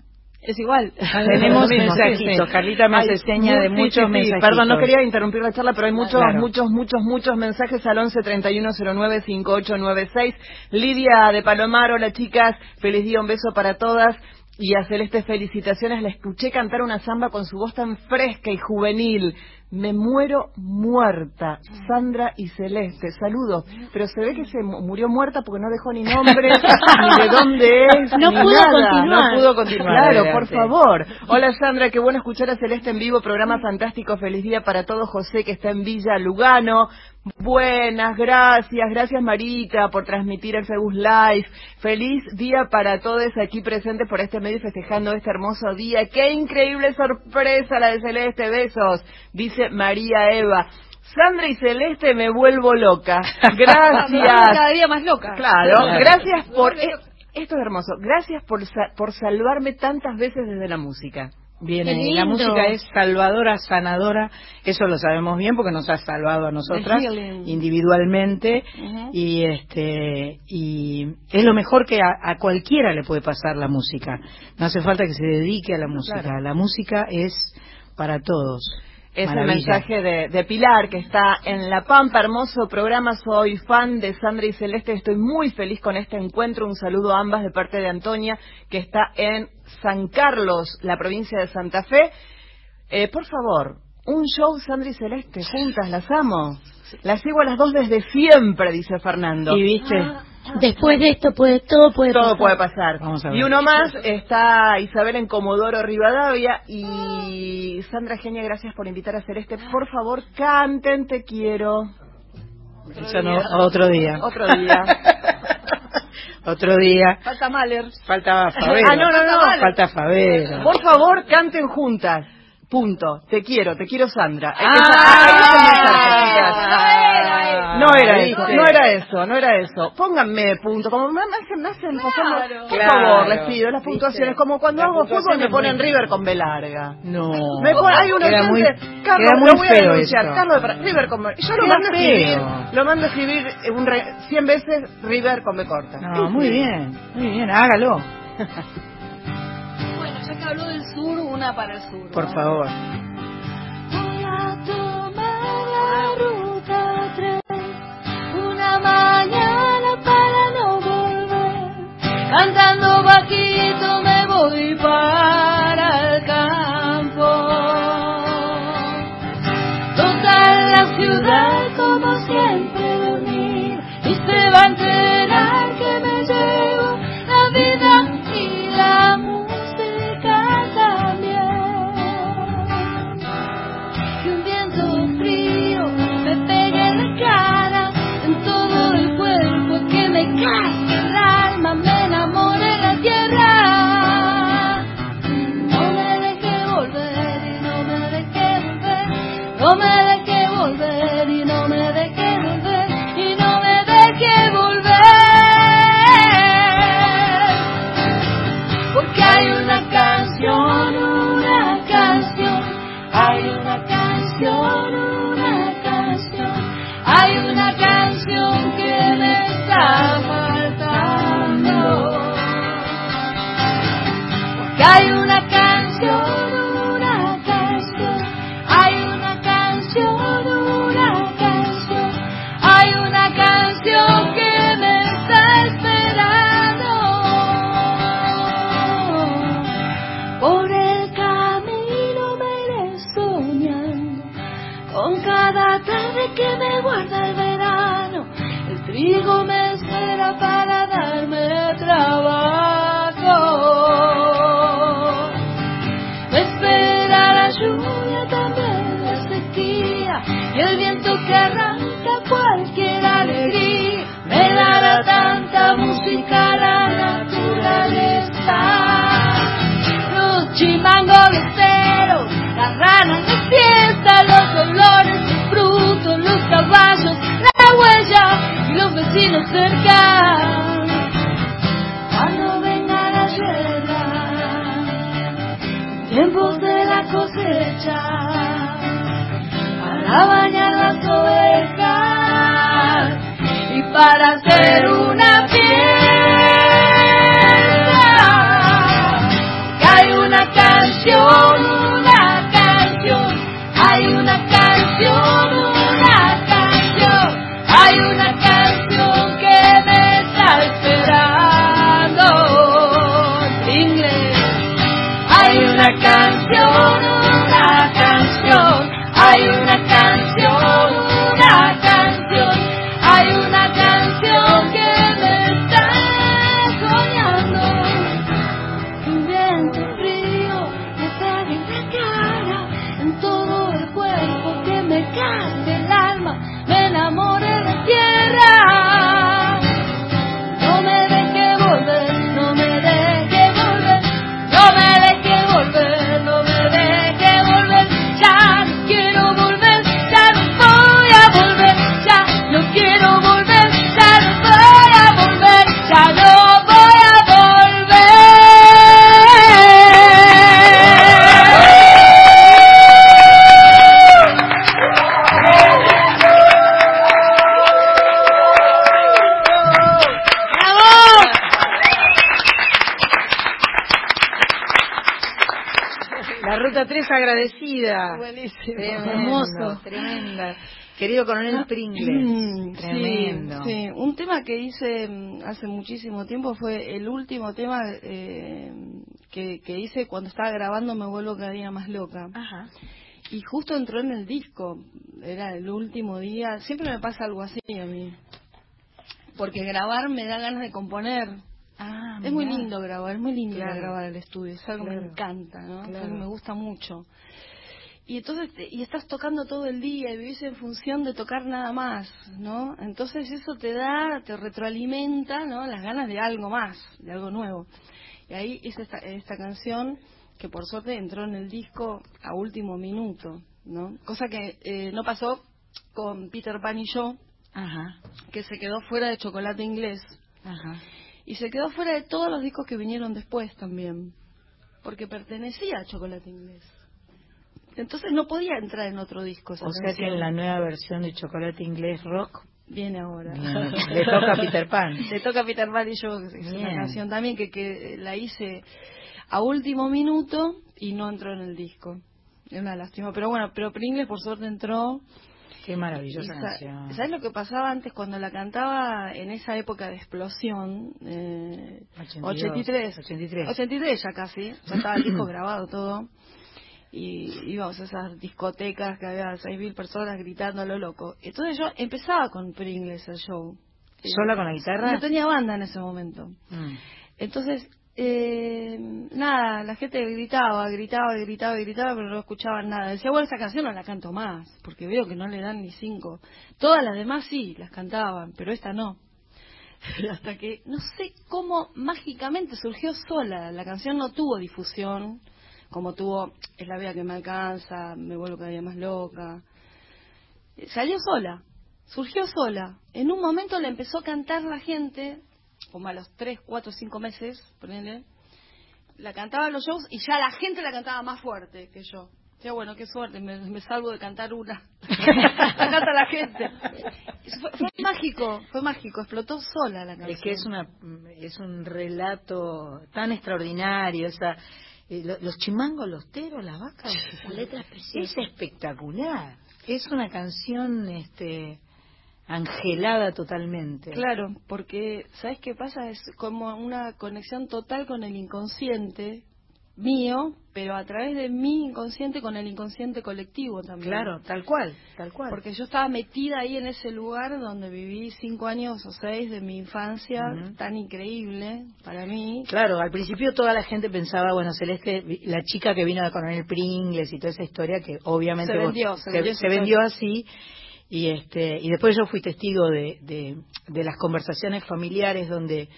Es igual. (laughs) Tenemos mismo, sí, mensajitos. sí. Carlita me hace seña de muchos sí, sí. mensajitos. Perdón, no quería interrumpir la charla, pero hay muchos, Claro. muchos, muchos, muchos mensajes al 11 31 09 5896. Lidia de Palomar, hola chicas, feliz día, un beso para todas. Y a Celeste, felicitaciones. La escuché cantar una samba con su voz tan fresca y juvenil. Me muero muerta. Sandra y Celeste, saludos. Pero se ve que se mu- murió muerta porque no dejó ni nombre, (laughs) ni de dónde es, No ni pudo nada. continuar. No pudo continuar. Claro, por favor. Hola Sandra, qué bueno escuchar a Celeste en vivo. Programa fantástico. Feliz día para todos. José, que está en Villa Lugano. Buenas, gracias. Gracias Marita por transmitir el Facebook Live. Feliz día para todos aquí presentes por este medio festejando este hermoso día. Qué increíble sorpresa la de Celeste. Besos, dice María Eva. Sandra y Celeste me vuelvo loca. (laughs) Gracias. Cada día más loca. Claro, gracias por... eh, esto es hermoso. Gracias por, sa- por salvarme tantas veces desde la música. Bien, la música es salvadora, sanadora, eso lo sabemos bien porque nos ha salvado a nosotras individualmente y este y es lo mejor que a, a cualquiera le puede pasar la música. No hace falta que se dedique a la música, Claro. la música es para todos. Es Maravilla. el mensaje de, de Pilar, que está en La Pampa. Hermoso programa. Soy fan de Sandra y Celeste. Estoy muy feliz con este encuentro. Un saludo a ambas de parte de Antonia, que está en San Carlos, la provincia de Santa Fe. Eh, por favor, un show Sandra y Celeste, juntas, las amo. Las sigo a las dos desde siempre, dice Fernando. Y viste, Después de esto puede todo puede Todo pasar. puede pasar. Vamos a ver. Y uno más está Isabel en Comodoro Rivadavia y Sandra Genia, gracias por invitar a Celeste. Por favor, canten Te quiero. eso no, otro día. Otro día. otro día. (laughs) Falta Mahler. Falta Favero. Ah, no, no, no. Falta Favero. Por favor, canten juntas. Punto. Te quiero, te quiero Sandra. Es que Ah. No era eso, no era eso, no era eso. Pónganme punto, como me hacen, me hacen pasando- por Claro. favor, les pido las puntuaciones, como cuando La hago fútbol me ponen muy- River con B larga. No. Me pone- hay un Queda muy, oyente, Carlos, muy lo voy a denunciar. Carlos de River con B. Yo lo mando a escribir, lo mando a escribir un re- 100 veces River con B corta. No, muy bien, muy bien, hágalo, (laughs) Ya que habló del sur, una para el sur. por ¿no? favor. Voy a tomar la ruta 3 una mañana para no volver. Cantando bajito me voy para el campo. Total la ciudad como siempre dormir y se va hace muchísimo tiempo fue el último tema eh, que, que hice cuando estaba grabando Me vuelvo cada día más loca. Ajá. Y justo entró en el disco. Era el último día. Siempre me pasa algo así a mí. Porque grabar me da ganas de componer. Ah, Es muy lindo grabar, es muy lindo Claro. grabar el estudio, es algo que Claro. me encanta, ¿no? Claro. me gusta mucho. Y entonces, y estás tocando todo el día y vivís en función de tocar nada más, ¿no? Entonces eso te da, te retroalimenta, ¿no? Las ganas de algo más, de algo nuevo. Y ahí hice esta, esta canción que por suerte entró en el disco a último minuto, ¿no? Cosa que eh, no pasó con Peter Pan y yo, Ajá. que se quedó fuera de Chocolate Inglés. Ajá. Y se quedó fuera de todos los discos que vinieron después también, porque pertenecía a Chocolate Inglés. Entonces no podía entrar en otro disco. esa O sea que en la nueva versión de Chocolate Inglés Rock Viene ahora. (laughs) le toca a Peter Pan. Le toca a Peter Pan y yo, es Bien. una canción también que, que la hice a último minuto y no entró en el disco. Es una lástima. Pero bueno, pero Pringles por suerte entró. Qué maravillosa sa- canción. ¿Sabes lo que pasaba antes cuando la cantaba en esa época de explosión? Eh, 82, 83. 83. 83 ya casi. Ya estaba el disco grabado todo. Y íbamos a esas discotecas que había 6.000 personas gritando a lo loco. Entonces yo empezaba con Pringles el show. ¿Sola con la guitarra? No tenía banda en ese momento. Mm. Entonces, eh, nada, la gente gritaba, gritaba, gritaba, gritaba, pero no escuchaban nada. Decía, bueno, esa canción no la canto más, porque veo que no le dan ni cinco. Todas las demás sí, las cantaban, pero esta no. (laughs) Hasta que, no sé cómo mágicamente surgió sola. La canción no tuvo difusión, como tuvo Es la vida que me alcanza, Me vuelvo cada día más loca. Salió sola, surgió sola. En un momento la empezó a cantar la gente, como a los 3, 4, 5 meses, ponele. La cantaba en los shows y ya la gente la cantaba más fuerte que yo. Ya bueno, qué suerte, me, me salvo de cantar una. (laughs) la canta la gente. Fue, fue mágico, fue mágico, explotó sola la canción. Es que es una es un relato tan extraordinario, esa eh, lo- los chimangos, los teros, las vacas, esa letra es espectacular. Es una canción este angelada totalmente. Claro, porque ¿sabes qué pasa? Es como una conexión total con el inconsciente mío, pero a través de mi inconsciente con el inconsciente colectivo también. Claro, tal cual, tal cual. Porque yo estaba metida ahí en ese lugar donde viví cinco años o seis de mi infancia, Ujú. tan increíble para mí. Claro, al principio toda la gente pensaba, bueno, Celeste, la chica que vino de Coronel Pringles y toda esa historia que obviamente Se vos- vendió, se se, vendió se esa vendió así y este y después yo fui testigo de, de, de las conversaciones familiares donde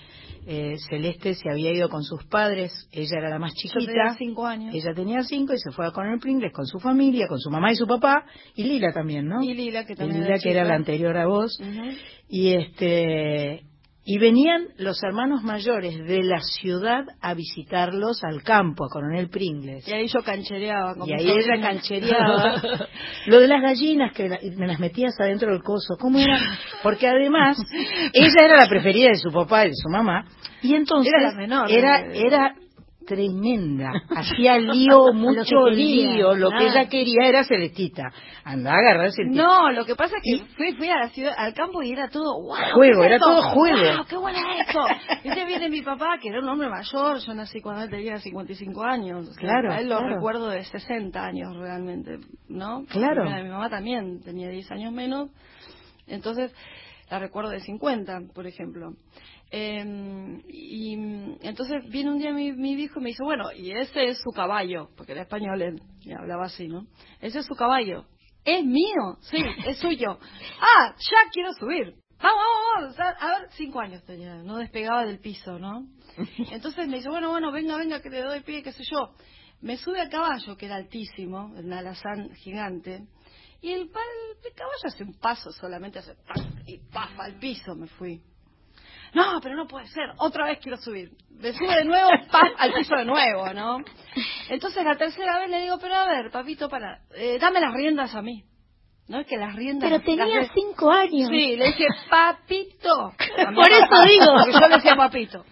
eh, Celeste se había ido con sus padres, ella era la más Yo tenía chiquita, cinco años. ella tenía cinco y se fue a Coronel Pringles con su familia, con su mamá y su papá. Y Lila también, ¿no? Y Lila, que Y también Lila, era que era la anterior a vos. Y este y venían los hermanos mayores de la ciudad a visitarlos al campo a Coronel Pringles Y ahí yo canchereaba. con y ahí ella canchereaba (laughs) lo de las gallinas que me las metías adentro del coso cómo era porque además ella era la preferida de su papá y de su mamá y entonces Era la menor. era era tremenda (laughs) hacía lío mucho quería, lío lo que ella quería era Celestita anda a agarrar Celestita No, lo que pasa es que Y- fui, fui a la ciudad, al campo y era todo wow, Juego, ¿qué es era esto? todo juego. Wow, qué bueno es esto. Y te viene mi papá, que era un hombre mayor, yo nací cuando él tenía 55 años. O sea, Claro, a él lo claro. recuerdo de 60 años realmente, ¿no? Claro. Mi mamá también tenía 10 años menos. Entonces, la recuerdo de 50, por ejemplo. Eh, y entonces viene un día mi, mi hijo y me dice, bueno, y ese es su caballo, porque era español, él y hablaba así, ¿no? Ese es su caballo. ¿Es mío? Sí, es suyo. (laughs) Ah, ya quiero subir. Vamos, vamos, vamos. A ver, cinco años tenía, no despegaba del piso, ¿no? (laughs) Entonces me dice, bueno, bueno, venga, venga, que le doy pie, qué sé yo. Me sube al caballo, que era altísimo, un alazán gigante, y el, el caballo hace un paso solamente, hace y ¡paf! al piso me fui. No, pero no puede ser, otra vez quiero subir. Me sube de nuevo, ¡paf! al piso de nuevo, ¿no? Entonces la tercera vez le digo, pero a ver, papito, para, eh, dame las riendas a mí. ¿No es que las riendas... Pero tenía cinco años. Sí, le dije, papito. (laughs) Por eso digo. Porque yo le decía papito.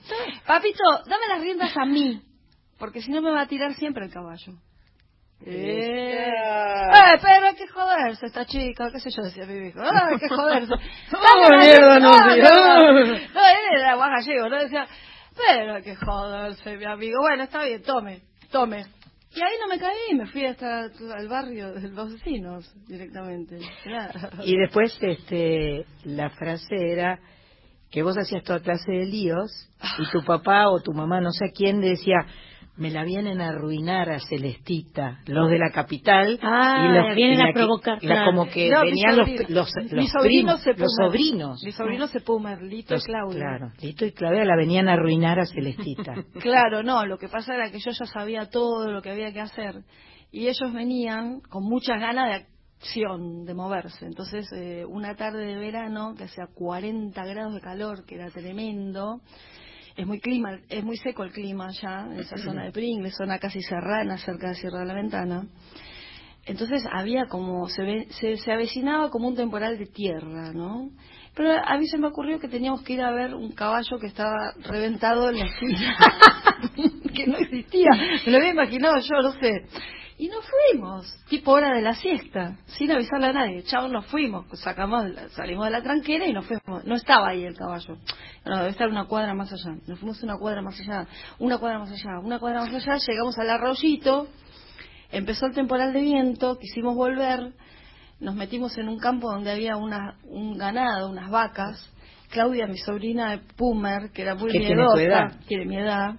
Papito, dame las riendas a mí. Porque si no me va a tirar siempre el caballo. Eh, eh, pero hay que joderse esta chica, qué sé yo, decía mi viejo. Ah, hay que (laughs) joderse. (laughs) Oh, mierda, no, sí. no, (laughs) no, él era guaja gallego, ¿no? Decía, pero hay que joderse, mi amigo. Bueno, está bien, tome, tome. Y ahí no me caí, me fui hasta el barrio de los vecinos directamente. Claro. Y después este, la frase era que vos hacías toda clase de líos y tu papá o tu mamá, no sé quién, decía, me la vienen a arruinar a Celestita, los de la capital. Ah, y los, vienen y la a que- provocar, la- como que No, venían los, los, mi los primos, sobrinos. Mi sobrino se puma, Lito y Claudia. Claro, Lito y Claudia la venían a arruinar a Celestita. (laughs) Claro, no, lo que pasa era que yo ya sabía todo lo que había que hacer y ellos venían con muchas ganas de acción, de moverse. Entonces, eh, una tarde de verano que hacía 40 grados de calor, que era tremendo, es muy clima, es muy seco el clima allá en esa zona de Pringles, zona casi serrana, cerca de Sierra de la Ventana. Entonces había como, se, ve- se, se avecinaba como un temporal de tierra, ¿no? Pero a mí se me ocurrió que teníamos que ir a ver un caballo que estaba reventado en la esquina, (laughs) que no existía, me lo había imaginado yo, no sé. Y nos fuimos, tipo hora de la siesta, sin avisarle a nadie. Chao, nos fuimos, sacamos, salimos de la tranquera y nos fuimos. No estaba ahí el caballo, no, debe estar una cuadra más allá. Nos fuimos una cuadra más allá, una cuadra más allá, una cuadra más allá, llegamos al arroyito, empezó el temporal de viento, quisimos volver, nos metimos en un campo donde había una, un ganado, unas vacas. Claudia, mi sobrina de Pumer, que era muy miedosa, tiene mi edad,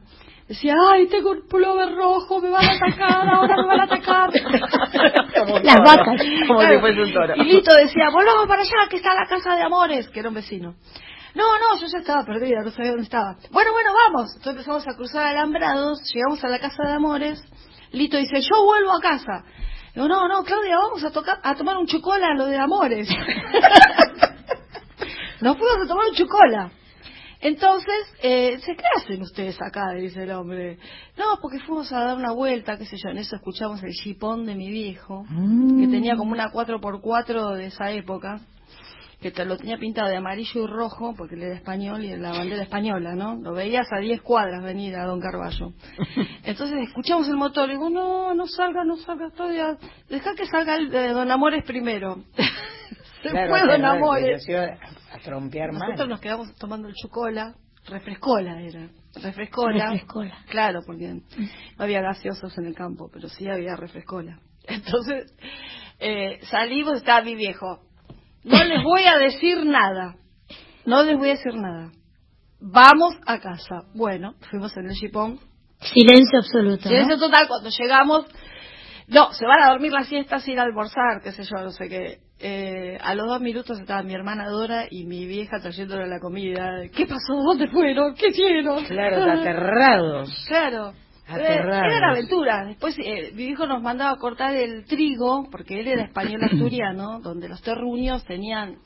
decía, ay, tengo un pullover rojo, me van a atacar, ahora me van a atacar. Las (laughs) vacas. Como Claro. si fuese un toro. Y Lito decía, volvamos para allá, que está la casa de Amores, que era un vecino. No, no, yo ya estaba perdida, no sabía dónde estaba. Bueno, bueno, vamos. Entonces empezamos a cruzar alambrados, llegamos a la casa de Amores. Lito dice, yo vuelvo a casa. Digo, no, no, Claudia, vamos a, tocar, a tomar un chocola a lo de Amores. Nos fuimos a tomar un chocola. Entonces, eh, ¿qué hacen ustedes acá? Dice el hombre. No, porque fuimos a dar una vuelta, qué sé yo. En eso escuchamos el chipón de mi viejo, que tenía como una 4x4 de esa época, que te lo tenía pintado de amarillo y rojo, porque él era español y la bandera española, ¿no? Lo veías a 10 cuadras venir a Don Carballo. (laughs) Entonces escuchamos el motor y digo, no, no salga, no salga, todavía. Deja que salga el de Don Amores primero. (laughs) Se Claro, fue Don Amores. Mal. Nosotros nos quedamos tomando el chocola, refrescola era, refrescola. Refrescola. Claro, porque no había gaseosos en el campo, pero sí había refrescola. (laughs) Entonces, eh, salimos, estaba mi viejo. No les voy a decir nada, no les voy a decir nada. Vamos a casa. Bueno, fuimos en el chipón. Silencio absoluto. ¿no? Silencio total, cuando llegamos, no, se van a dormir la siesta sin almorzar, qué sé yo, no sé qué. Eh, a los dos minutos estaba mi hermana Dora y mi vieja trayéndole la comida. ¿Qué pasó? ¿Dónde fueron? ¿Qué hicieron? Claro, (laughs) aterrados. Claro. Aterrados. Era la aventura. Después eh, mi viejo nos mandaba a cortar el trigo, porque él era español asturiano, (clears throat) donde los terruños tenían...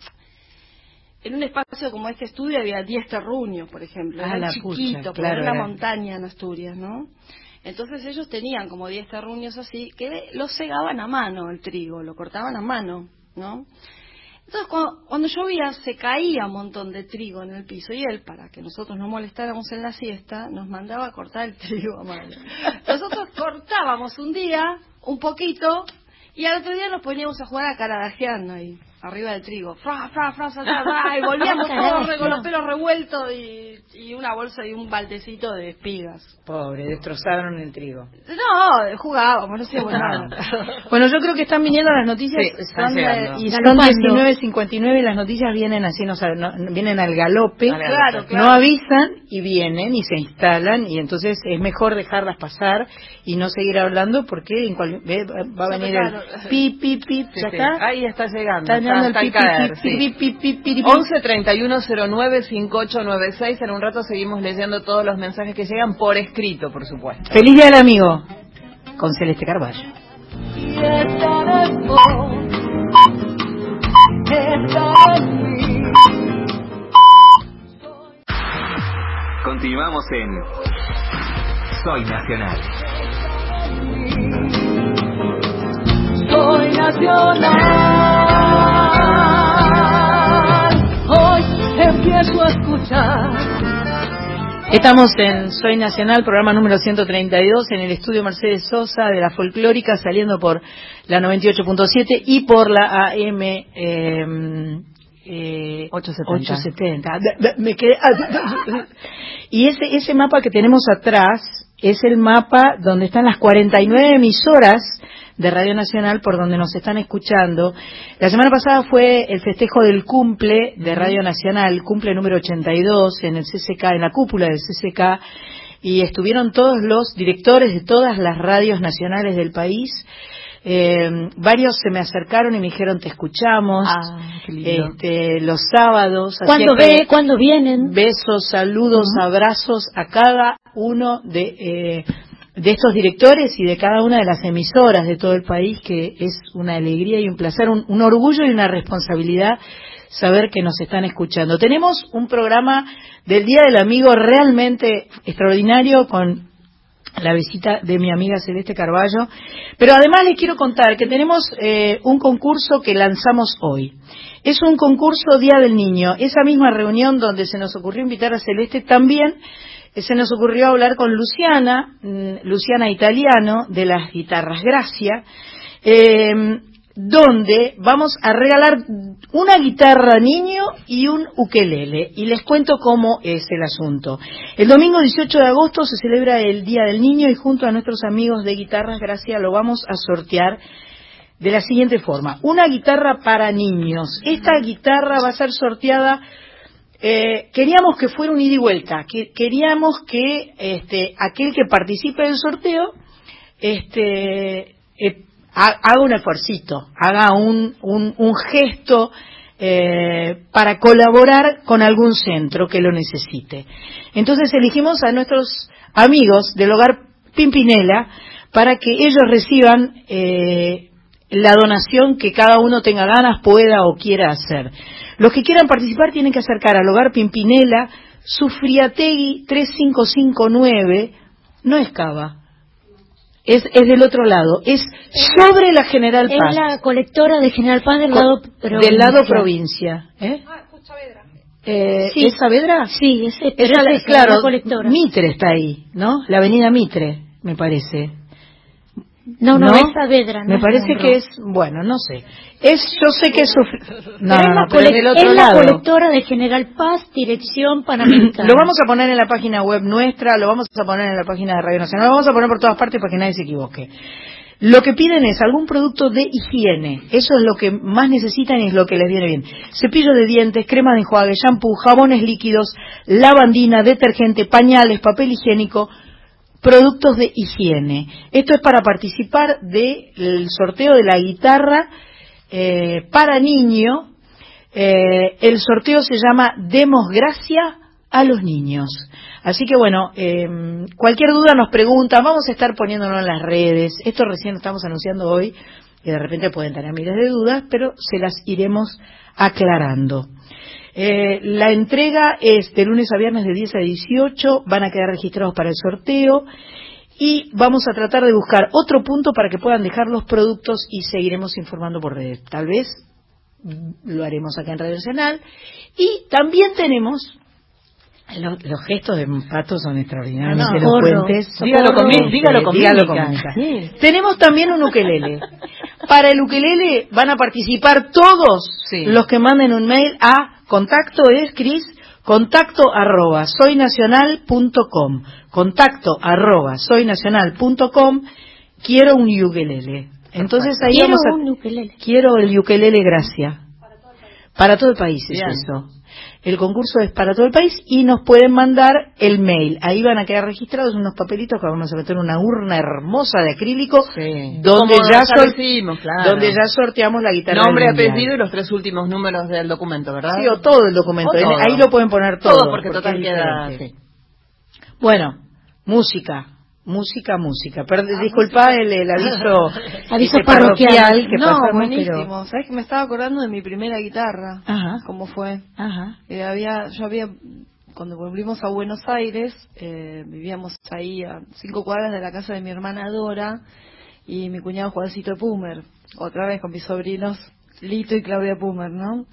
En un espacio como este estudio había 10 terruños, por ejemplo. Ah, Era la chiquito, pucha, claro, era una montaña en Asturias, ¿no? Entonces ellos tenían como 10 terruños así, que lo segaban a mano el trigo, lo cortaban a mano, ¿no? Entonces cuando, cuando llovía se caía un montón de trigo en el piso y él, para que nosotros no molestáramos en la siesta, nos mandaba a cortar el (laughs) trigo a mano. Nosotros cortábamos un día, un poquito, y al otro día nos poníamos a jugar a caradajeando ahí, arriba del trigo. Fra, fra, fra, fra, fra, fra, y volvíamos (laughs) todos re- con los pelos revueltos y, y una bolsa y un baldecito de espigas. Pobre, destrozaron el trigo. No, jugábamos, no hacíamos (laughs) nada. Bueno, yo creo que están viniendo las noticias Sí, están son, eh, llegando. y son Galopando. 19.59 y las noticias vienen así, no, no- vienen al galope, Al galope. Claro, claro. no avisan y vienen y se instalan y entonces es mejor dejarlas pasar y no seguir hablando porque en cual- va a venir el pi, pi, pi, (laughs) Sí, ¿ya sí. está? Ahí está llegando. Está llegando el caer, pi, sí. pi, pi, pi, pi, pi. 11 31 09 5896. En un rato seguimos leyendo todos los mensajes que llegan por escrito, por supuesto. Feliz día del amigo con Celeste Carballo. Continuamos en Soy Nacional. Soy nacional. A escuchar Estamos en Soy Nacional, programa número 132, en el estudio Mercedes Sosa de la Folclórica, saliendo por la 98.7 y por la AM eh, eh, 870. 870. Me quedé- (laughs) y ese, ese mapa que tenemos atrás es el mapa donde están las 49 emisoras de Radio Nacional por donde nos están escuchando. La semana pasada fue el festejo del cumple de Radio Nacional, cumple número 82 en el CCK, en la cúpula del CCK, y estuvieron todos los directores de todas las radios nacionales del país. Eh, varios se me acercaron y me dijeron te escuchamos Ah, qué lindo. este, los sábados ¿Cuándo ve? ¿Cuándo vienen? besos, saludos, abrazos a cada uno de, eh, de estos directores y de cada una de las emisoras de todo el país, que es una alegría y un placer, un, un orgullo y una responsabilidad saber que nos están escuchando. Tenemos un programa del Día del Amigo realmente extraordinario con la visita de mi amiga Celeste Carballo. Pero además les quiero contar que tenemos eh, un concurso que lanzamos hoy. Es un concurso Día del Niño. Esa misma reunión donde se nos ocurrió invitar a Celeste también eh, se nos ocurrió hablar con Luciana, mm, Luciana Italiano, de las guitarras Gracia, eh, donde vamos a regalar una guitarra niño y un ukelele. Y les cuento cómo es el asunto. El domingo 18 de agosto se celebra el Día del Niño y junto a nuestros amigos de Guitarras Gracia lo vamos a sortear de la siguiente forma. Una guitarra para niños. Esta guitarra va a ser sorteada eh, queríamos que fuera un ida y vuelta, que, queríamos que este, aquel que participe del sorteo este, eh, haga un esfuercito, haga un, un, gesto eh, para colaborar con algún centro que lo necesite. Entonces elegimos a nuestros amigos del hogar Pimpinela para que ellos reciban eh, la donación que cada uno tenga ganas, pueda o quiera hacer. Los que quieran participar tienen que acercar al hogar Pimpinela, Sufriategui 3559, no es Cava, es, es del otro lado, es sobre la General Es Paz, la colectora de General Paz del lado provincia. del lado provincia. ¿eh? Eh, Sí. ¿Es Saavedra? Sí, es, es esa, claro, la colectora. Mitre está ahí, ¿no? La avenida Mitre, me parece. No, no, es Saavedra. no Me es parece Monroe. que es, bueno, no sé. Es, yo sé que es No, Pero no, la, no, pero es colec- del otro es la lado. colectora de General Paz, Dirección Panamericana. (clears throat) Lo vamos a poner en la página web nuestra, lo vamos a poner en la página de Radio Nacional, lo vamos a poner por todas partes para que nadie se equivoque. Lo que piden es algún producto de higiene, eso es lo que más necesitan y es lo que les viene bien. Cepillo de dientes, crema de enjuague, shampoo, jabones líquidos, lavandina, detergente, pañales, papel higiénico, productos de higiene. Esto es para participar del sorteo de la guitarra eh, para niño. Eh, el sorteo se llama Demos Gracia a los niños. Así que bueno, eh, cualquier duda nos pregunta, vamos a estar poniéndolo en las redes. Esto recién lo estamos anunciando hoy y de repente pueden tener miles de dudas, pero se las iremos aclarando. Eh, la entrega es de lunes a viernes de 10 a 18, van a quedar registrados para el sorteo y vamos a tratar de buscar otro punto para que puedan dejar los productos y seguiremos informando por redes. Tal vez lo haremos acá en Radio Nacional. Y también tenemos, lo- los, gestos de Pato son extraordinarios, Ah, no. elocuentes. Dígalo con dígalo con dígalo. Sí. Tenemos también un ukelele. (laughs) Para el ukelele van a participar todos Sí. los que manden un mail a contacto es Cris contacto arroba soynacional.com contacto arroba soynacional.com quiero un ukelele. Entonces ahí Quiero vamos a un ukelele. quiero el ukelele gracia. Para todo el país es Bien. eso el concurso es para todo el país y nos pueden mandar el mail. Ahí van a quedar registrados unos papelitos que vamos a meter en una urna hermosa de acrílico Sí. donde Como ya, ya sor- decimos, claro. donde ya sorteamos la guitarra. Nombre, apellido y los tres últimos números del documento, ¿verdad? Sí, o todo el documento. Todo. Ahí lo pueden poner todo. Todo, porque total es queda... sí. Bueno, música. Música, música. Perd- disculpa el, el aviso, (laughs) Aviso este, parroquial. que no, pasamos, buenísimo. pero- ¿Sabes que me estaba acordando de mi primera guitarra? Ajá. ¿Cómo fue? Ajá. Eh, había, yo había, cuando volvimos a Buenos Aires, eh, vivíamos ahí a cinco cuadras de la casa de mi hermana Dora y mi cuñado Juancito Pumer, otra vez con mis sobrinos Lito y Claudia Pumer, ¿no?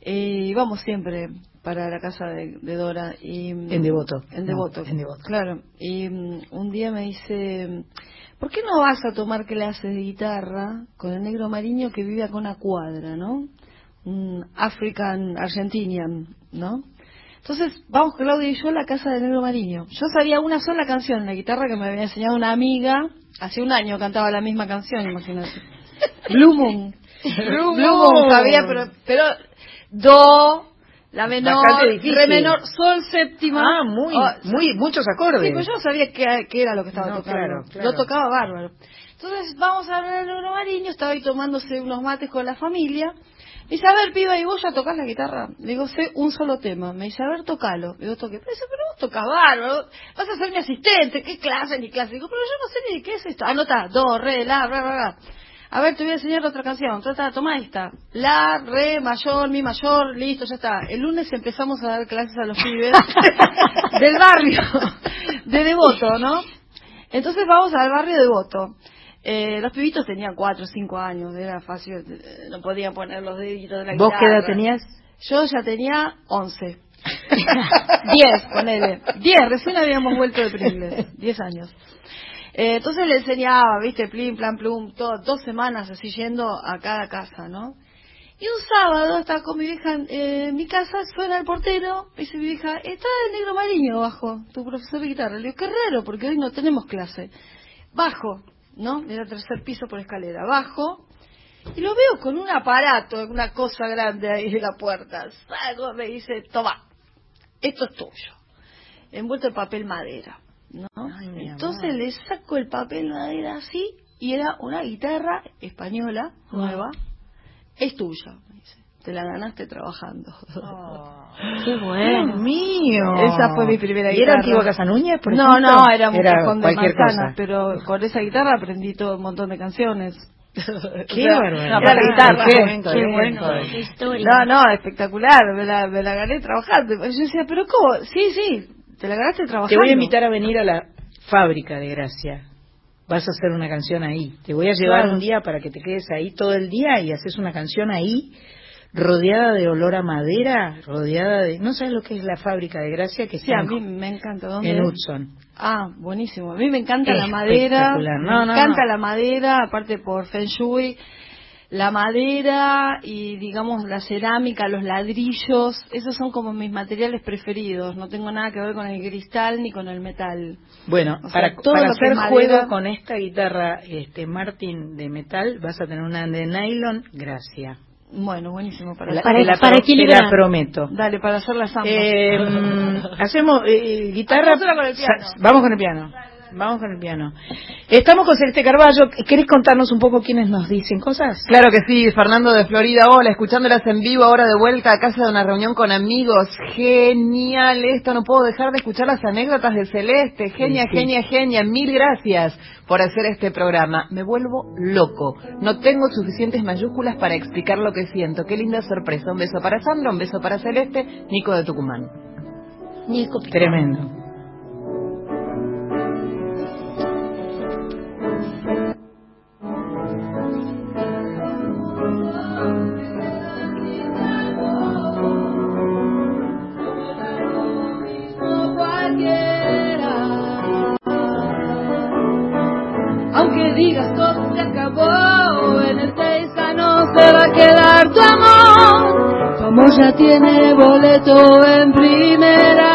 Eh, íbamos siempre para la casa de, de Dora. Y, mm, En Devoto. En No, Devoto. en Devoto. Claro. Y mm, un día me dice, ¿por qué no vas a tomar clases de guitarra con el negro mariño que vive acá una cuadra, ¿no? Un African Argentinian, ¿no? Entonces, vamos Claudia y yo a la casa del negro mariño. Yo sabía una sola canción en la guitarra que me había enseñado una amiga. Hace un año cantaba la misma canción, imagínate. (laughs) Blue Moon. Blue. Moon, sabía, pero, pero do, la menor, re menor, sol séptima. Ah, muy, Oh, muy, muchos acordes. Sí, pues yo no sabía qué, qué era lo que estaba No, tocando. claro, claro. Lo tocaba bárbaro. Entonces vamos a el negro mariño, estaba ahí tomándose unos mates con la familia. Me dice, a ver, piba, ¿y vos ya tocás la guitarra? Le digo, sé un solo tema. Me dice, a ver, tocalo. Le digo, toque. Pero dice, pero vos tocás bárbaro, vas a ser mi asistente, ¿qué clase ni clase? Digo, pero yo no sé ni qué es esto. Anota, do, re, la, bla, bla, bla. A ver, te voy a enseñar otra canción. Trata, toma esta. La, re, mayor, mi mayor, listo, ya está. El lunes empezamos a dar clases a los pibes (laughs) del barrio, de Devoto, ¿no? Entonces vamos al barrio de Devoto. Eh, los pibitos tenían cuatro o cinco años, era fácil, eh, no podían poner los deditos de la ¿Vos qué guitarra. edad tenías? Yo ya tenía once. (laughs) Diez, ponele. Diez, recién habíamos vuelto de Pringles. Diez años. Eh, entonces le enseñaba, viste, plin, plan, plum, todo, dos semanas así yendo a cada casa, ¿no? Y un sábado estaba con mi vieja eh, en mi casa, suena el portero, me dice mi vieja, está el negro mariño abajo, tu profesor de guitarra. Le digo, qué raro, porque hoy no tenemos clase. Bajo, ¿no? Era tercer piso por escalera. Bajo, y lo veo con un aparato, una cosa grande ahí en la puerta. Salgo, me dice, toma, esto es tuyo. Envuelto en papel madera, ¿no? Ay, Entonces le saco el papel madera así, y era una guitarra española, nueva. Es tuya, me dice. Te la ganaste trabajando. Qué (laughs) Dios bueno. mío. Esa fue mi primera ¿Y era guitarra. antigua Casa Núñez, por no, ejemplo? no, era un cajón de cualquier manzanas, cosa. pero con esa guitarra aprendí todo un montón de canciones. Qué (laughs) barbaridad. No, guitarra. Qué Qué bueno. bueno. Qué historia. No, no, espectacular, me la, me la gané trabajando. Yo decía, pero ¿cómo? Sí, sí, te la ganaste trabajando. Te voy a invitar a venir a la fábrica de Gracia. Vas a hacer una canción ahí. Te voy a llevar Claro. un día para que te quedes ahí todo el día y haces una canción ahí, rodeada de olor a madera, rodeada de... ¿No sabes lo que es la fábrica de Gracia? Que Sí, está a mí me encanta. ¿Dónde en? Hudson. Ah, buenísimo. A mí me encanta la madera. No, me no, encanta no. la madera, aparte por Feng Shui. La madera y, digamos, la cerámica, los ladrillos, esos son como mis materiales preferidos. No tengo nada que ver con el cristal ni con el metal. Bueno, O sea, para, todo para hacer madera- juego con esta guitarra este Martin de metal, vas a tener una de nylon, Gracia. Bueno, buenísimo. Para, La- Para- la, para te la prometo. Dale, para hacer la samba. (laughs) Eh, mm, hacemos eh, guitarra. Hacemos una con el piano. Vamos con el piano. Vamos con el piano. Estamos con Celeste Carballo. ¿Querés contarnos un poco quiénes nos dicen cosas? Claro que sí, Fernando de Florida, hola, escuchándolas en vivo ahora de vuelta a casa de una reunión con amigos. Genial esto, no puedo dejar de escuchar las anécdotas de Celeste. Genia, Sí, sí. genia, genia, mil gracias por hacer este programa. Me vuelvo loco. No tengo suficientes mayúsculas para explicar lo que siento. Qué linda sorpresa. Un beso para Sandra, un beso para Celeste, Nico de Tucumán. Nico. Tremendo. Digas todo se acabó, en el Teiza no se va a quedar tu amor. Tu ya tiene boleto en primera.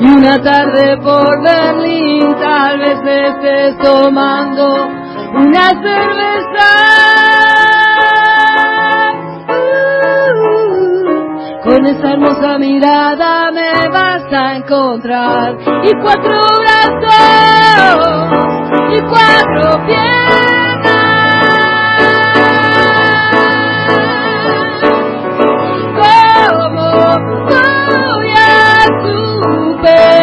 Y una tarde por Berlín tal vez estés tomando una cerveza. Con esa hermosa mirada me vas a encontrar y cuatro brazos y cuatro piernas. ¿Cómo voy a superar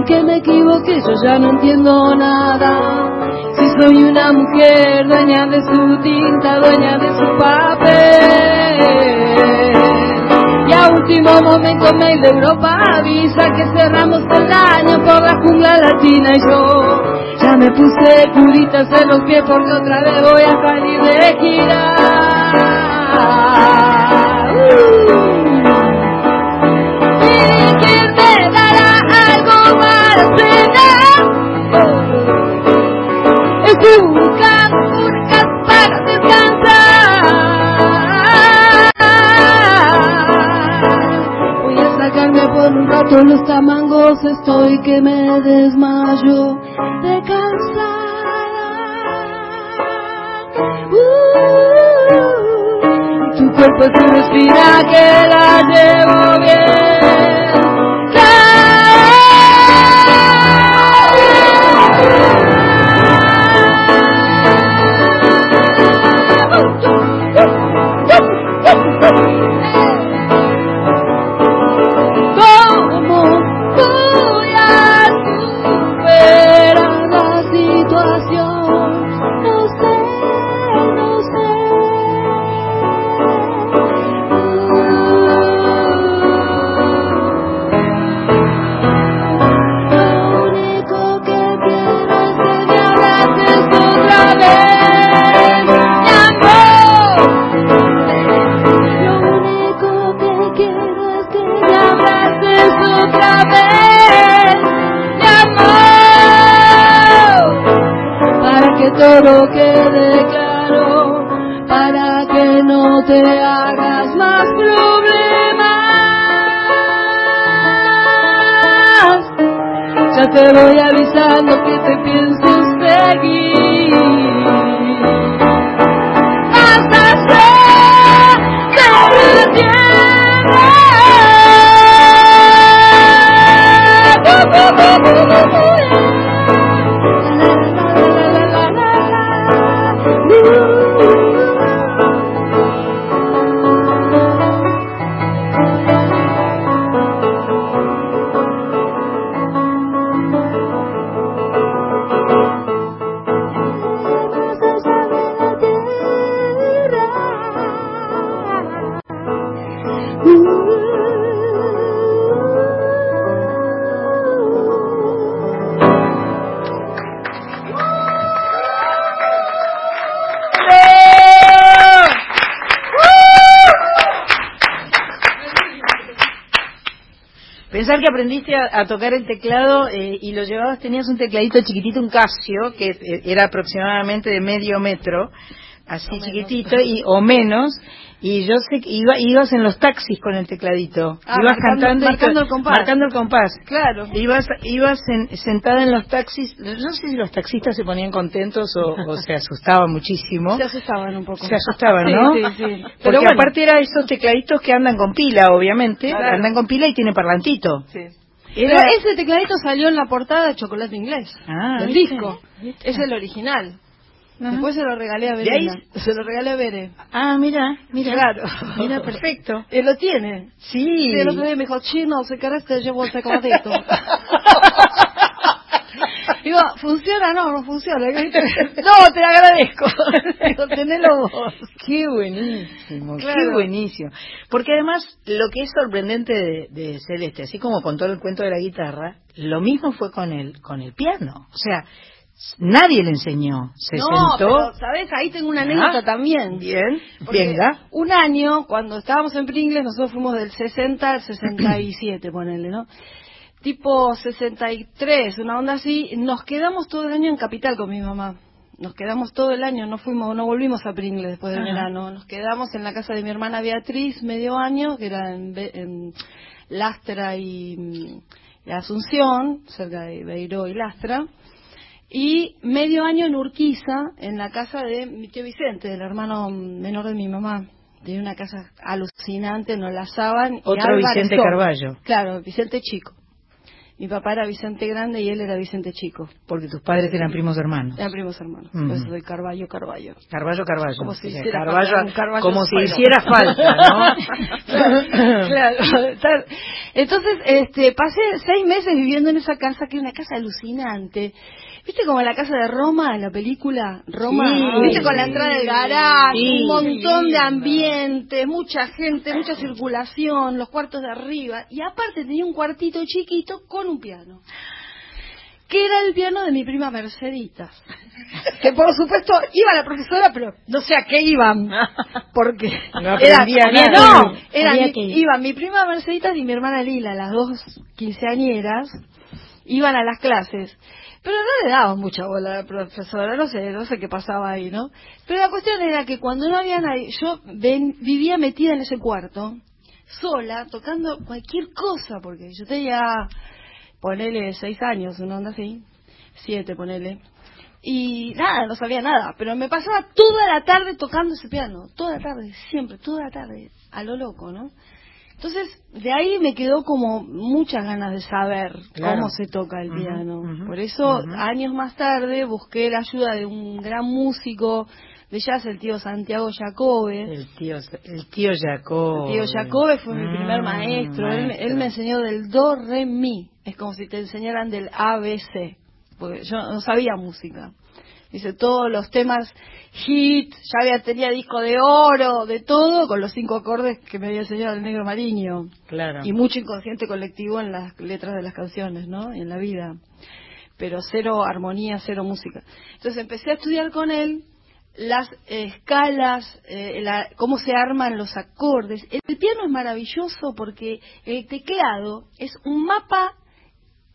¿En qué me equivoqué? Yo ya no entiendo nada. Si soy una mujer dueña de su tinta, dueña de su papel. Y a último momento mail de Europa avisa que cerramos el año por la jungla latina y yo ya me puse culitas en los pies porque otra vez voy a salir de gira. Rato los tamangos, estoy que me desmayo de cansada. Uh, tu cuerpo es una espina que la bien. Pensar que aprendiste a, a tocar el teclado eh, y lo llevabas, tenías un tecladito chiquitito, un Casio, que eh, era aproximadamente de medio metro, así chiquitito, y, o menos, y yo sé que iba, ibas en los taxis con el tecladito. Ah, ibas marcando- cantando marcando ca- el compás. Marcando el compás. Claro. Ibas, ibas en- sentada en los taxis, no sé si los taxistas se ponían contentos o, o se asustaban muchísimo. Se asustaban un poco. Se asustaban, Sí, ¿no? Sí, sí. Porque bueno, aparte era esos tecladitos que andan con pila, obviamente, Claro. andan con pila y tiene parlantito. Sí. Era- Pero ese tecladito salió en la portada de Chocolate Inglés, Ah, del ¿viste? disco. ¿Viste? Es el original. Ajá. Después se lo regalé a ¿De ahí? Verena. Se lo regalé a Bere. Ah, mira, mira. Claro. Mira, perfecto. (laughs) Él lo tiene. Sí. Sí, el otro día me dijo, chino, si querés te llevo el tecladito. (laughs) Digo, ¿funciona? No, no funciona. (laughs) No, te agradezco. Digo, tenelo vos. Qué buenísimo, qué buenísimo. Porque además, lo que es sorprendente de, de Celeste, así como con todo el cuento de la guitarra, lo mismo fue con el, con el piano. O sea, nadie le enseñó. Se no, sentó. pero, ¿sabes? Ahí tengo una anécdota Ah, también. Bien, venga. Un año, cuando estábamos en Pringles, nosotros fuimos del 60 al 67, (clears throat) ponele, ¿no? Tipo 63, una onda así. Nos quedamos todo el año en Capital con mi mamá. Nos quedamos todo el año, no fuimos, no volvimos a Pringles después del Ajá. verano. Nos quedamos en la casa de mi hermana Beatriz medio año, que era en, en Lastra y, mm, y Asunción, cerca de Beiró y Lastra. Y medio año en Urquiza, en la casa de mi tío Vicente, del hermano menor de mi mamá. Tenía una casa alucinante, nos la asaban. y Otro Vicente. Carballo. Claro, Vicente Chico. Mi papá era Vicente Grande y él era Vicente Chico. Porque tus padres eran primos hermanos. Eran primos hermanos. Eso soy Carballo, Carballo. Carballo, Carballo. Como si hiciera Carballo- falta un Carballo como si fuera. hiciera falta, ¿no? (laughs) claro. Entonces, este, pasé seis meses viviendo en esa casa, que es una casa alucinante. ¿Viste como la casa de Roma, en la película Roma? Sí. ¿Viste con la entrada del garage, Sí. un montón de lindo. ambiente, mucha gente, mucha circulación, los cuartos de arriba? Y aparte tenía un cuartito chiquito con un piano. Que era el piano de mi prima Merceditas. (laughs) Que por supuesto iba la profesora, pero no sé a qué iban. (laughs) Porque No era, nada. no, era mi- que iban mi prima Merceditas y mi hermana Lila, las dos quinceañeras, iban a las clases. Pero no le daban mucha bola a la profesora, no sé, no sé qué pasaba ahí, ¿no? Pero la cuestión era que cuando no había nadie, yo vivía metida en ese cuarto, sola, tocando cualquier cosa, porque yo tenía, ponele seis años, una onda así, siete, ponele. Y nada, no sabía nada, pero me pasaba toda la tarde tocando ese piano, toda la tarde, siempre, toda la tarde, a lo loco, ¿no? Entonces, de ahí me quedó como muchas ganas de saber Claro. cómo se toca el piano. Por eso, años más tarde, busqué la ayuda de un gran músico de jazz, el tío Santiago Jacobe. El tío, el tío Jacob. El tío Jacobe fue mi primer Mm, maestro. Él, él me enseñó del do, re, mi. Es como si te enseñaran del ABC. Porque yo no sabía música. Dice, todos los temas hit, ya había, tenía disco de oro, de todo, con los cinco acordes que me había enseñado el negro Mariño. Claro. Y mucho inconsciente colectivo en las letras de las canciones, ¿no? Y en la vida. Pero cero armonía, cero música. Entonces empecé a estudiar con él las eh, escalas, eh, la- cómo se arman los acordes. El piano es maravilloso porque el teclado es un mapa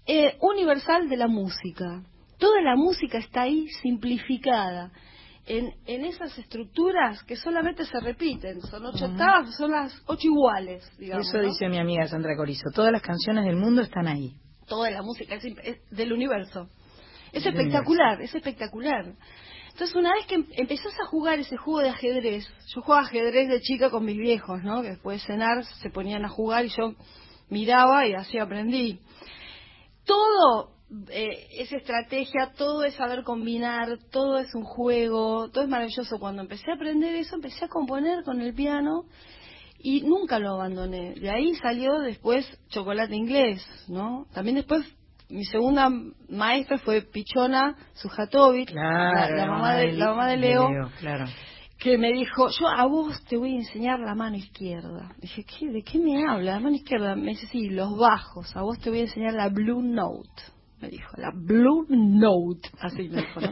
eh, universal de la música. Toda la música está ahí simplificada en, en esas estructuras que solamente se repiten. Son ocho octavas, son las ocho iguales, digamos. Eso ¿no? dice mi amiga Sandra Corizo. Todas las canciones del mundo están ahí. toda la música es, del universo. Es Del espectacular, es espectacular. Entonces, una vez que em- empezás a jugar ese juego de ajedrez, yo jugaba ajedrez de chica con mis viejos, ¿no? Que después de cenar se ponían a jugar y yo miraba y así aprendí. Todo eh, es estrategia, todo es saber combinar, todo es un juego, todo es maravilloso. Cuando empecé a aprender eso, empecé a componer con el piano y nunca lo abandoné. De ahí salió después Chocolate Inglés, ¿no? También después mi segunda maestra fue Pichona Sujatovic, la, la mamá de, la mamá de Leo, claro. que me dijo, yo a vos te voy a enseñar la mano izquierda. Dije, ¿qué, ¿de qué me habla? La mano izquierda. Me dice, sí, los bajos. A vos te voy a enseñar la Blue Note. Me dijo, la Blue Note. Así me dijo, ¿no?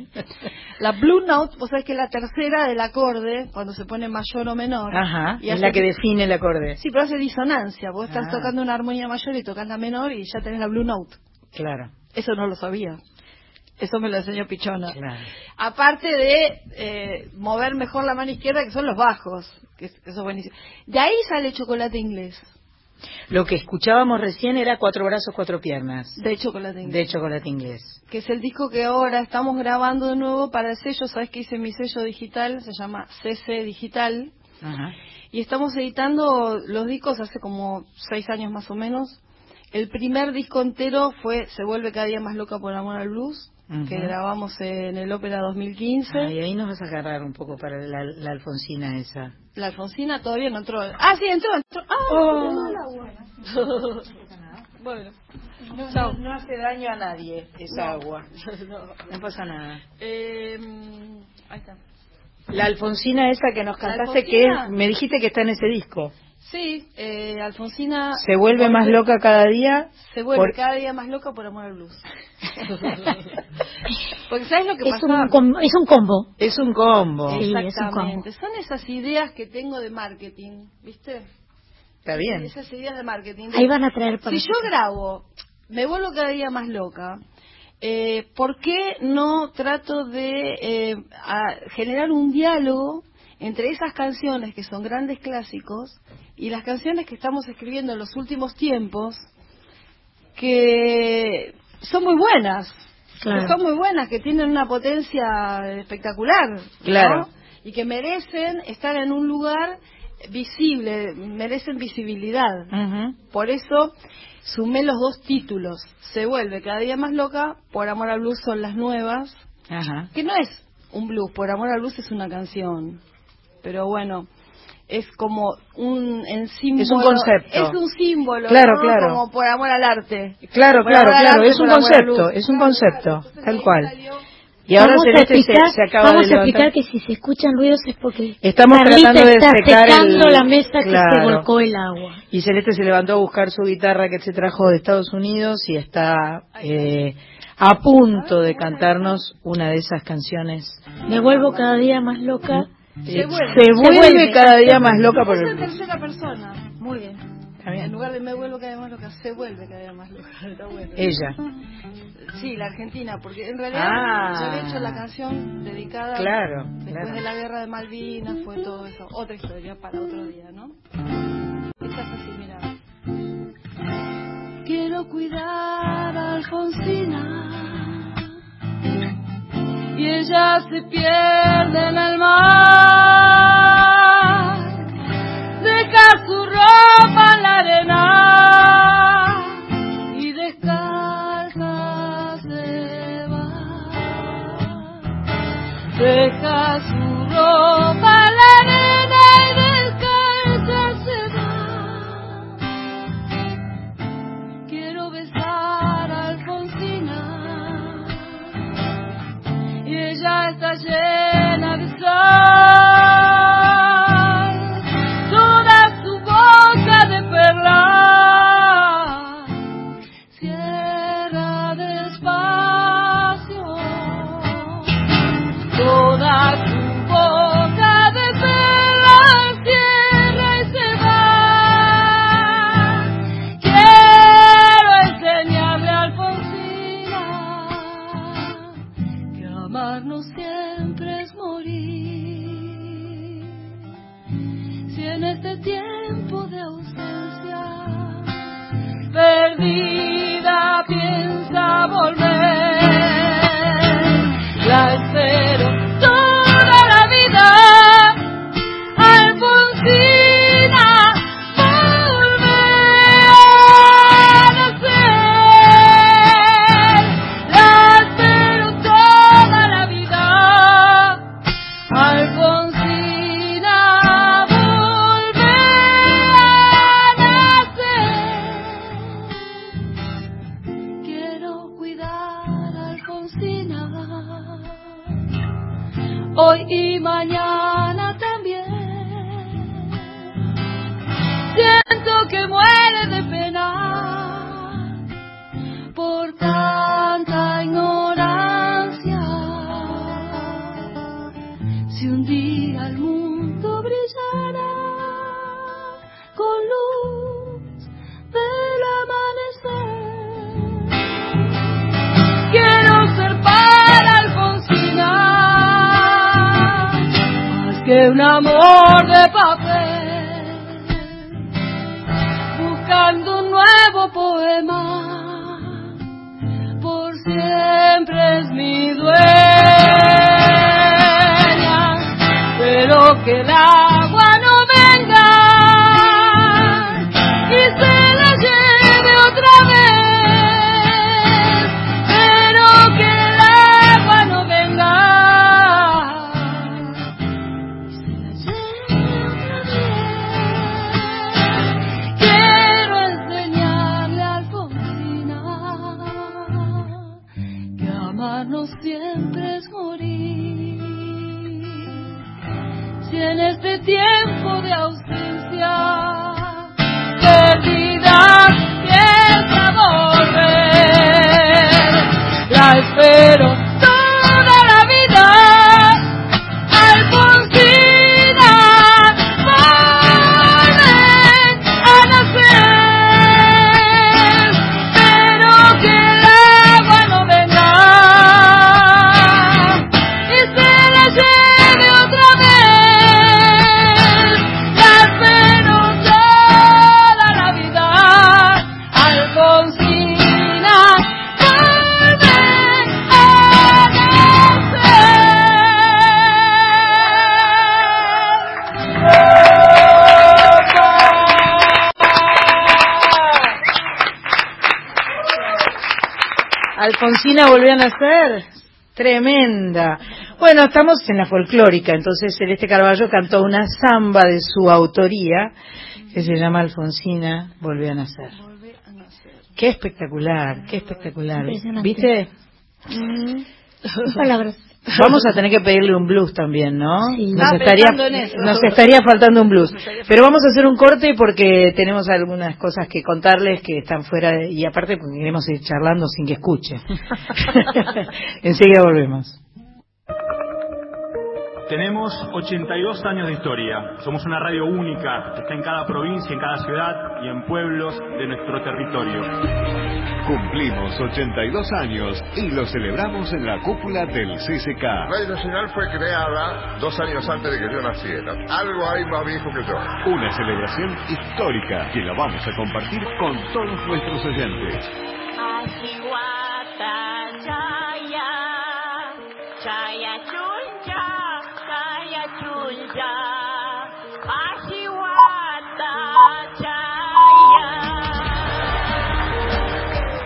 La Blue Note, vos sabés que es la tercera del acorde, cuando se pone mayor o menor. Ajá, Y es la que define el acorde. Sí, pero hace disonancia. Vos estás Ah. tocando una armonía mayor y tocas la menor y ya tenés la Blue Note. Claro, Eso no lo sabía. Eso me lo enseñó Pichona. claro. Aparte de eh, mover mejor la mano izquierda, que son los bajos, que, que eso es buenísimo. De ahí sale chocolate inglés, Lo que escuchábamos recién era Cuatro Brazos, Cuatro Piernas, de chocolate inglés. de Chocolate Inglés. Que es el disco que ahora estamos grabando de nuevo para el sello. Sabes que hice mi sello digital, se llama CC Digital. Ajá. Y estamos editando los discos hace como seis años más o menos. El primer disco entero fue Se vuelve cada día más loca por amor al blues, Que grabamos en el Ópera 2015. Ah, y ahí nos vas a agarrar un poco para la, la Alfonsina esa. La Alfonsina todavía no entró. Ah, sí, entró, entró. Ah, Oh. agua. (laughs) bueno, No, Chao. no hace daño a nadie esa No. agua. (laughs) No pasa nada. eh, ahí está. La Alfonsina esa que nos ¿La cantaste, que es- me dijiste que está en ese disco. Sí, eh, Alfonsina. Se vuelve más loca cada día. Se vuelve por- cada día más loca por amor al blues. (laughs) Porque ¿sabes lo que Es pasa? un, com- es un combo. Es un combo. Sí, es un Exactamente. Son esas ideas que tengo de marketing, ¿viste? Está bien. Esas ideas de marketing. Ahí van a traer para Si yo grabo, me vuelvo cada día más loca, eh, ¿por qué no trato de eh, a- generar un diálogo entre esas canciones que son grandes clásicos y las canciones que estamos escribiendo en los últimos tiempos que son muy buenas? Claro. Que son muy buenas, que tienen una potencia espectacular. ¿no? Claro. Y que merecen estar en un lugar visible, merecen visibilidad. Por eso sumé los dos títulos. Se vuelve cada día más loca, Por Amor al Blues son las nuevas, Ajá. que no es un blues, Por Amor al Blues es una canción. Pero bueno, es como un en símbolo. Es un concepto. Es un símbolo, Claro, ¿no? claro. Como Por Amor al Arte. Claro, Por claro, claro, arte, es un concepto, es un concepto, entonces tal cual. salió- Y ahora vamos a Celeste se, explicar, se acaba vamos de a explicar que si se escuchan ruidos es porque Estamos Carlita tratando de está secar secando el- la mesa que Claro. se volcó el agua. Y Celeste se levantó a buscar su guitarra que se trajo de Estados Unidos y está eh, a punto de cantarnos una de esas canciones. Me vuelvo cada día más loca. Eh, vuelve. se Se vuelve cada día más loca por el tercera persona. Muy bien. En lugar de me vuelvo cada vez más loca, se vuelve cada vez más loca. (laughs) Está bueno. Ella. Sí, la Argentina, porque en realidad Ah. yo había hecho la canción dedicada Claro, después claro. de la guerra de Malvinas, fue todo eso. Otra historia para otro día, ¿no? Esta es así, mira. Quiero cuidar a Alfonsina y ella se pierde en el mar. Deja su ropa en la arena y descalza se va. Deja su ropa Alfonsina volvió a nacer. Tremenda. Bueno, estamos en la folclórica, entonces Celeste Carballo cantó una samba de su autoría que se llama Alfonsina volvió a nacer. Qué espectacular, qué espectacular. ¿Viste? Sin palabras. (laughs) Vamos a tener que pedirle un blues también, ¿no? Sí. Nos, estaría, pensando en eso. nos estaría faltando un blues. Pero vamos a hacer un corte porque tenemos algunas cosas que contarles que están fuera de- y aparte porque queremos ir charlando sin que escuche. (laughs) Enseguida volvemos. Tenemos 82 años de historia. Somos una radio única que está en cada provincia, en cada ciudad y en pueblos de nuestro territorio. Cumplimos 82 años y lo celebramos en la cúpula del CCK. Radio Nacional fue creada dos años antes de que yo naciera. Algo hay más viejo que yo. Una celebración histórica que la vamos a compartir con todos nuestros oyentes.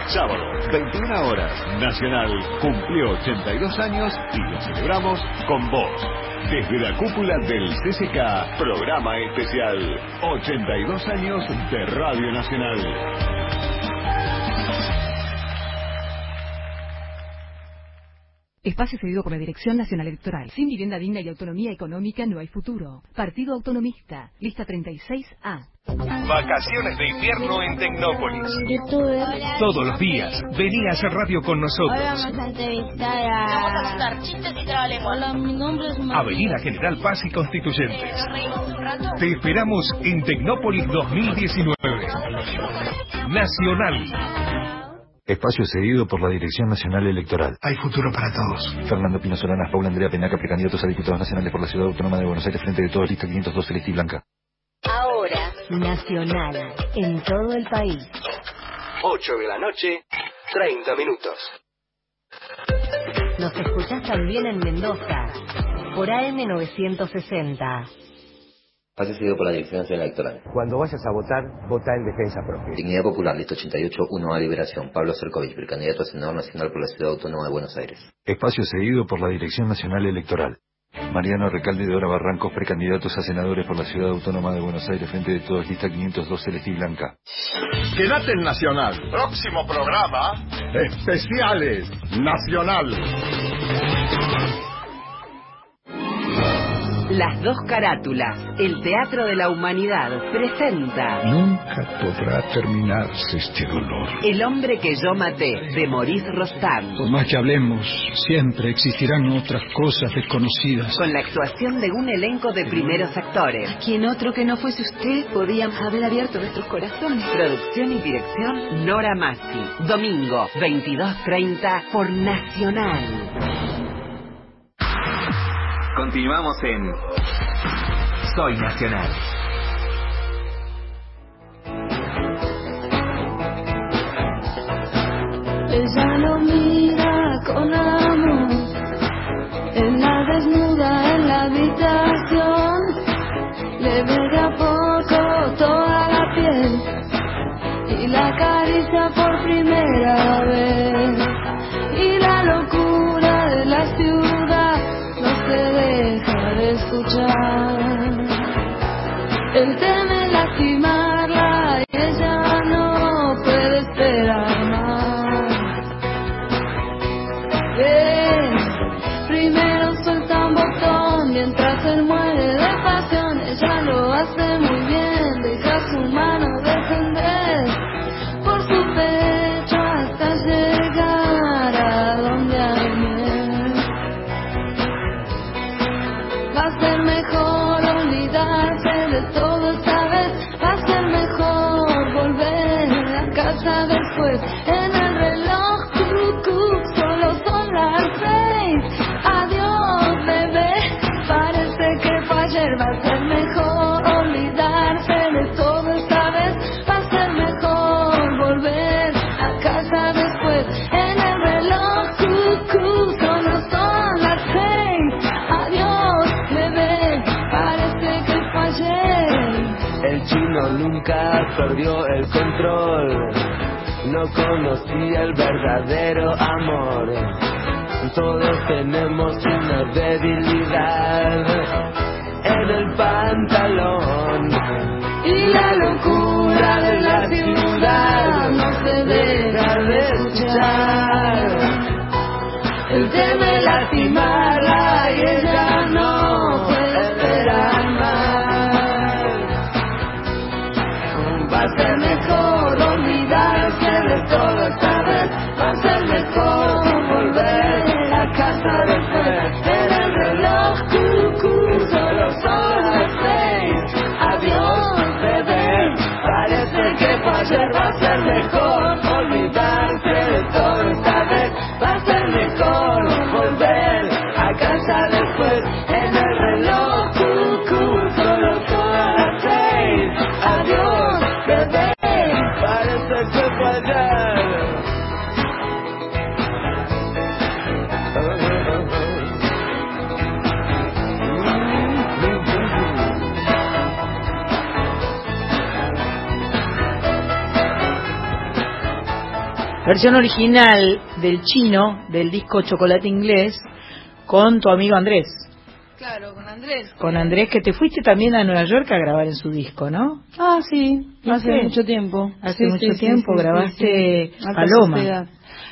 Sábado, 21 horas, Nacional cumplió 82 años y lo celebramos con vos. Desde la cúpula del CCK, programa especial 82 años de Radio Nacional. Espacio cedido por la Dirección Nacional Electoral. Sin vivienda digna y autonomía económica no hay futuro. Partido Autonomista. Lista 36A. Vacaciones de invierno en Tecnópolis. Youtuber. Todos los días, vení a hacer radio con Hoy nosotros. vamos a entrevistar a... Vamos a contar chistes y. Hola, mi nombre es María. Avenida General Paz y Constituyentes. ¿Nos reímos un rato? Te esperamos en Tecnópolis 2019. Nacional. Espacio cedido por la Dirección Nacional Electoral. Hay futuro para todos. Fernando Pino Solanas, Paula Andrea Penaca, precandidatos a diputados nacionales por la Ciudad Autónoma de Buenos Aires, frente de todos, lista 502, Celeste y Blanca. Ahora, Nacional, en todo el país. 8 de la noche, 30 minutos. Nos escuchás también en Mendoza, por AM960. Pase seguido por la Dirección Nacional Electoral. Cuando vayas a votar, vota en defensa propia. Dignidad Popular, lista 88, 1A Liberación. Pablo Cercovich, precandidato a senador nacional por la Ciudad Autónoma de Buenos Aires. Espacio cedido por la Dirección Nacional Electoral. Mariano Recalde de Dora Barrancos, precandidatos a senadores por la Ciudad Autónoma de Buenos Aires, frente de todos, lista 502, Celeste y Blanca. Quédate en Nacional. Próximo programa. Especiales Nacional. Las dos carátulas, el Teatro de la Humanidad, presenta Nunca podrá terminarse este dolor. El hombre que yo maté, de Maurice Rostam, Por más que hablemos, siempre existirán otras cosas desconocidas. con la actuación de un elenco de primeros actores. Quien otro que no fuese usted podía haber abierto nuestros corazones. Producción y dirección, Nora Massi. Domingo, 22.30, por Nacional. Continuamos en Soy Nacional. Ella lo mira con amor, en la desnuda en la habitación, le ve de perdió el control. no conocía el verdadero amor. Todos tenemos una debilidad en el pantalón. Y la locura de la ciudad no se deja de escuchar. Él teme lastimarla Versión original del chino, del disco Chocolate Inglés, con tu amigo Andrés. Claro, con Andrés. Con Andrés, que te fuiste también a Nueva York a grabar en su disco, ¿no? Ah, sí, hace mucho tiempo. Hace Sí, mucho sí, tiempo sí, grabaste sí, sí. Alta Paloma.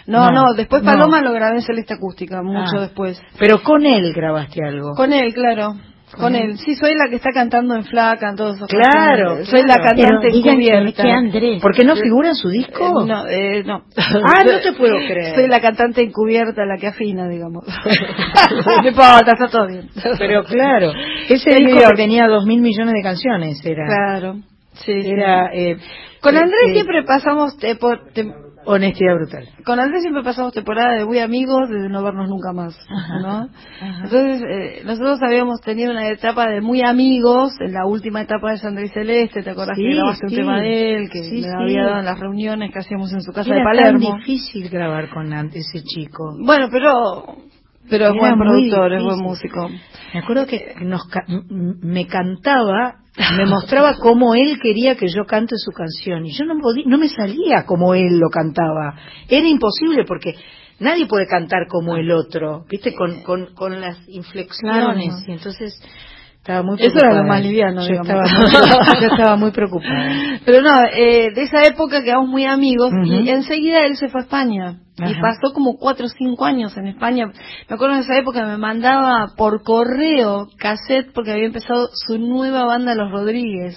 No, No, no, después no. Paloma lo grabé en Celeste Acústica, mucho Ah. después. Pero con él grabaste algo. Con él, claro. Con él. Sí, soy la que está cantando en Flaca, en todos esos Claro, canciones. Soy la cantante Pero digan que- encubierta. que Andrés. ¿Por qué no figura en su disco? Eh, no, eh, no. (laughs) Ah, no te puedo creer. Soy la cantante encubierta, la que afina, digamos. (laughs) no importa, está todo bien. Pero claro, ese disco que tenía dos mil millones de canciones era. Claro. Sí, sí. Eh, Con Andrés eh, siempre pasamos por- te- Honestidad brutal. con Andrés siempre pasamos temporada de muy amigos, de no vernos nunca más, ¿no? Entonces, eh, nosotros habíamos tenido una etapa de muy amigos, en la última etapa de Sandra y Celeste, ¿te acordás Sí, que grabaste sí. un tema de él, que Sí, me había dado en las reuniones que hacíamos en su casa Era de Palermo? tan difícil grabar con ese chico. Bueno, pero pero es buen productor, es buen músico. Me acuerdo que nos ca- me cantaba, me mostraba cómo él quería que yo cante su canción y yo no podía, no me salía como él lo cantaba. Era imposible porque nadie puede cantar como el otro, ¿viste? Con, con, con las inflexiones Claro. y entonces estaba muy Eso era preocupada. lo más liviano, yo digamos. estaba, muy, yo estaba muy preocupada. Pero no, eh, de esa época quedamos muy amigos y Ujú. enseguida él se fue a España. Y pasó como cuatro o cinco años en España. Me acuerdo en esa época me mandaba por correo cassette porque había empezado su nueva banda Los Rodríguez.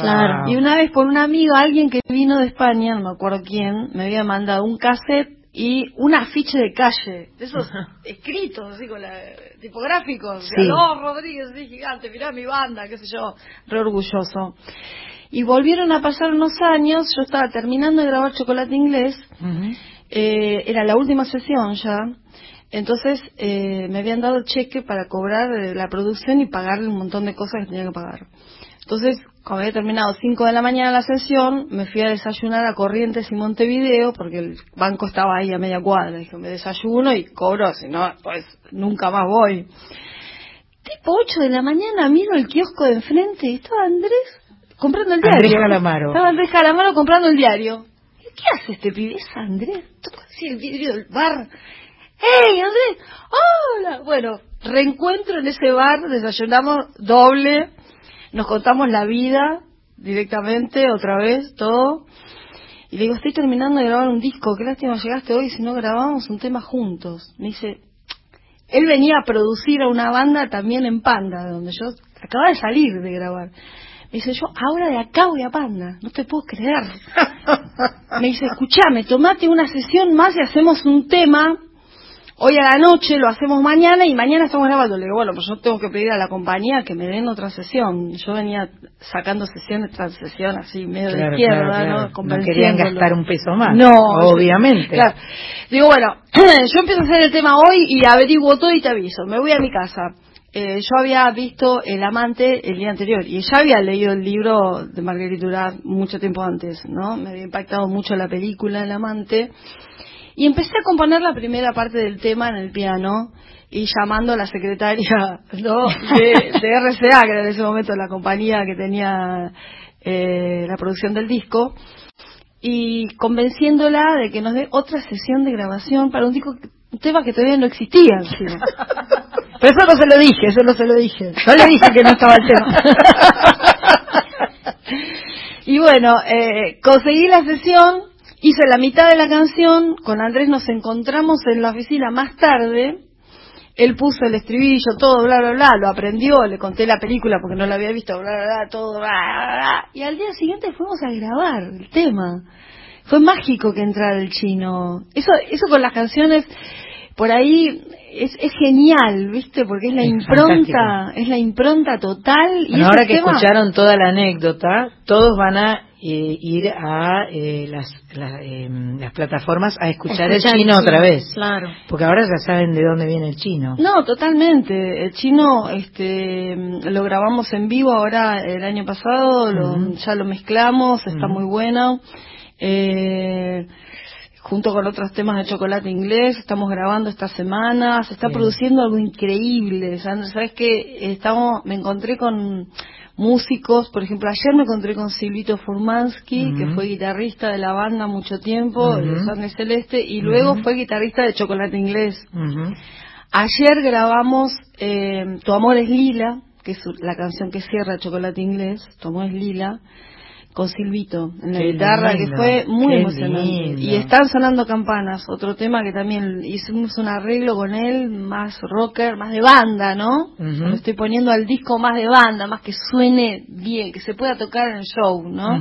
Claro. Y una vez por un amigo, alguien que vino de España, no me acuerdo quién, me había mandado un cassette y un afiche de calle, de esos escritos, así con la, tipográficos, Sí. Los Rodríguez, así gigante, mirá mi banda, qué sé yo, re orgulloso. Y volvieron a pasar unos años, yo estaba terminando de grabar Chocolate Inglés, eh, era la última sesión ya, entonces eh, me habían dado cheque para cobrar eh, la producción y pagarle un montón de cosas que tenía que pagar. Entonces, cuando había terminado 5 de la mañana la sesión, me fui a desayunar a Corrientes y Montevideo, porque el banco estaba ahí a media cuadra. Dije, me desayuno y cobro, si no, pues nunca más voy. Tipo 8 de la mañana miro el kiosco de enfrente y estaba Andrés comprando el diario. Andrés Calamaro. Estaba Andrés Calamaro comprando el diario. Y, ¿Qué hace este pibe? Es Andrés. Toca así el vidrio del bar. ¡Hey, Andrés! ¡Hola! Bueno, reencuentro en ese bar, desayunamos doble, nos contamos la vida directamente, otra vez, todo. Y le digo, estoy terminando de grabar un disco, qué lástima llegaste hoy si no grabamos un tema juntos. Me dice, él venía a producir a una banda también en Panda, de donde yo acababa de salir de grabar. Me dice, yo ahora de acá voy a Panda, no te puedo creer. (laughs) Me dice, escuchame, tomate una sesión más y hacemos un tema. Hoy a la noche lo hacemos mañana y mañana estamos grabando. Le digo, bueno, pues yo tengo que pedir a la compañía que me den otra sesión. Yo venía sacando sesiones tras sesión así medio de izquierda, claro, claro. ¿no? No querían gastar un peso más. No, Obviamente. Claro. Digo, bueno, (clears throat) yo empiezo a hacer el tema hoy y averiguo todo y te aviso. Me voy a mi casa. Eh, yo había visto El Amante el día anterior y ya había leído el libro de Marguerite Duras mucho tiempo antes, ¿no? Me había impactado mucho la película El Amante. Y empecé a componer la primera parte del tema en el piano y llamando a la secretaria (laughs) ¿no? de, de RCA, que era en ese momento la compañía que tenía eh, la producción del disco. y convenciéndola de que nos dé otra sesión de grabación para un, disco, un tema que todavía no existía. (laughs) Pero eso no se lo dije, eso no se lo dije. No le dije que no estaba el tema. (laughs) Y bueno, eh, conseguí la sesión, hice la mitad de la canción, con Andrés nos encontramos en la oficina más tarde, él puso el estribillo, todo, bla, bla, bla, lo aprendió, le conté la película porque no la había visto, bla, bla, bla, todo, bla, bla, bla. Y al día siguiente fuimos a grabar el tema. Fue mágico que entrara el chino. Eso, eso con las canciones, por ahí es, es genial, ¿viste? Porque es la Es impronta, es la impronta total. Y Bueno, ese ahora que tema- escucharon toda la anécdota, todos van a eh, ir a eh, las, la- em, las plataformas a escuchar, el Escuchar el chino chino, otra vez. claro. Porque ahora ya saben de dónde viene el chino. No, totalmente. El chino, este, lo grabamos en vivo ahora el año pasado, lo- ya lo mezclamos, está muy bueno. Eh, junto con otros temas de chocolate inglés, estamos grabando esta semana, se está Bien. produciendo algo increíble. Sabes que estamos, me encontré con músicos, por ejemplo, ayer me encontré con Silvito Furmansky, que fue guitarrista de la banda mucho tiempo, Ujú. de Sangre Celeste, y luego fue guitarrista de Chocolate Inglés. Ayer grabamos eh, Tu amor es lila, que es la canción que cierra Chocolate Inglés, Tu amor es lila, con Silvito en la Qué guitarra, lindo, que fue muy emocionante. lindo. Y están sonando campanas, otro tema que también hicimos un arreglo con él, más rocker, más de banda, ¿no? Lo estoy poniendo al disco más de banda, más que suene bien, que se pueda tocar en el show, ¿no?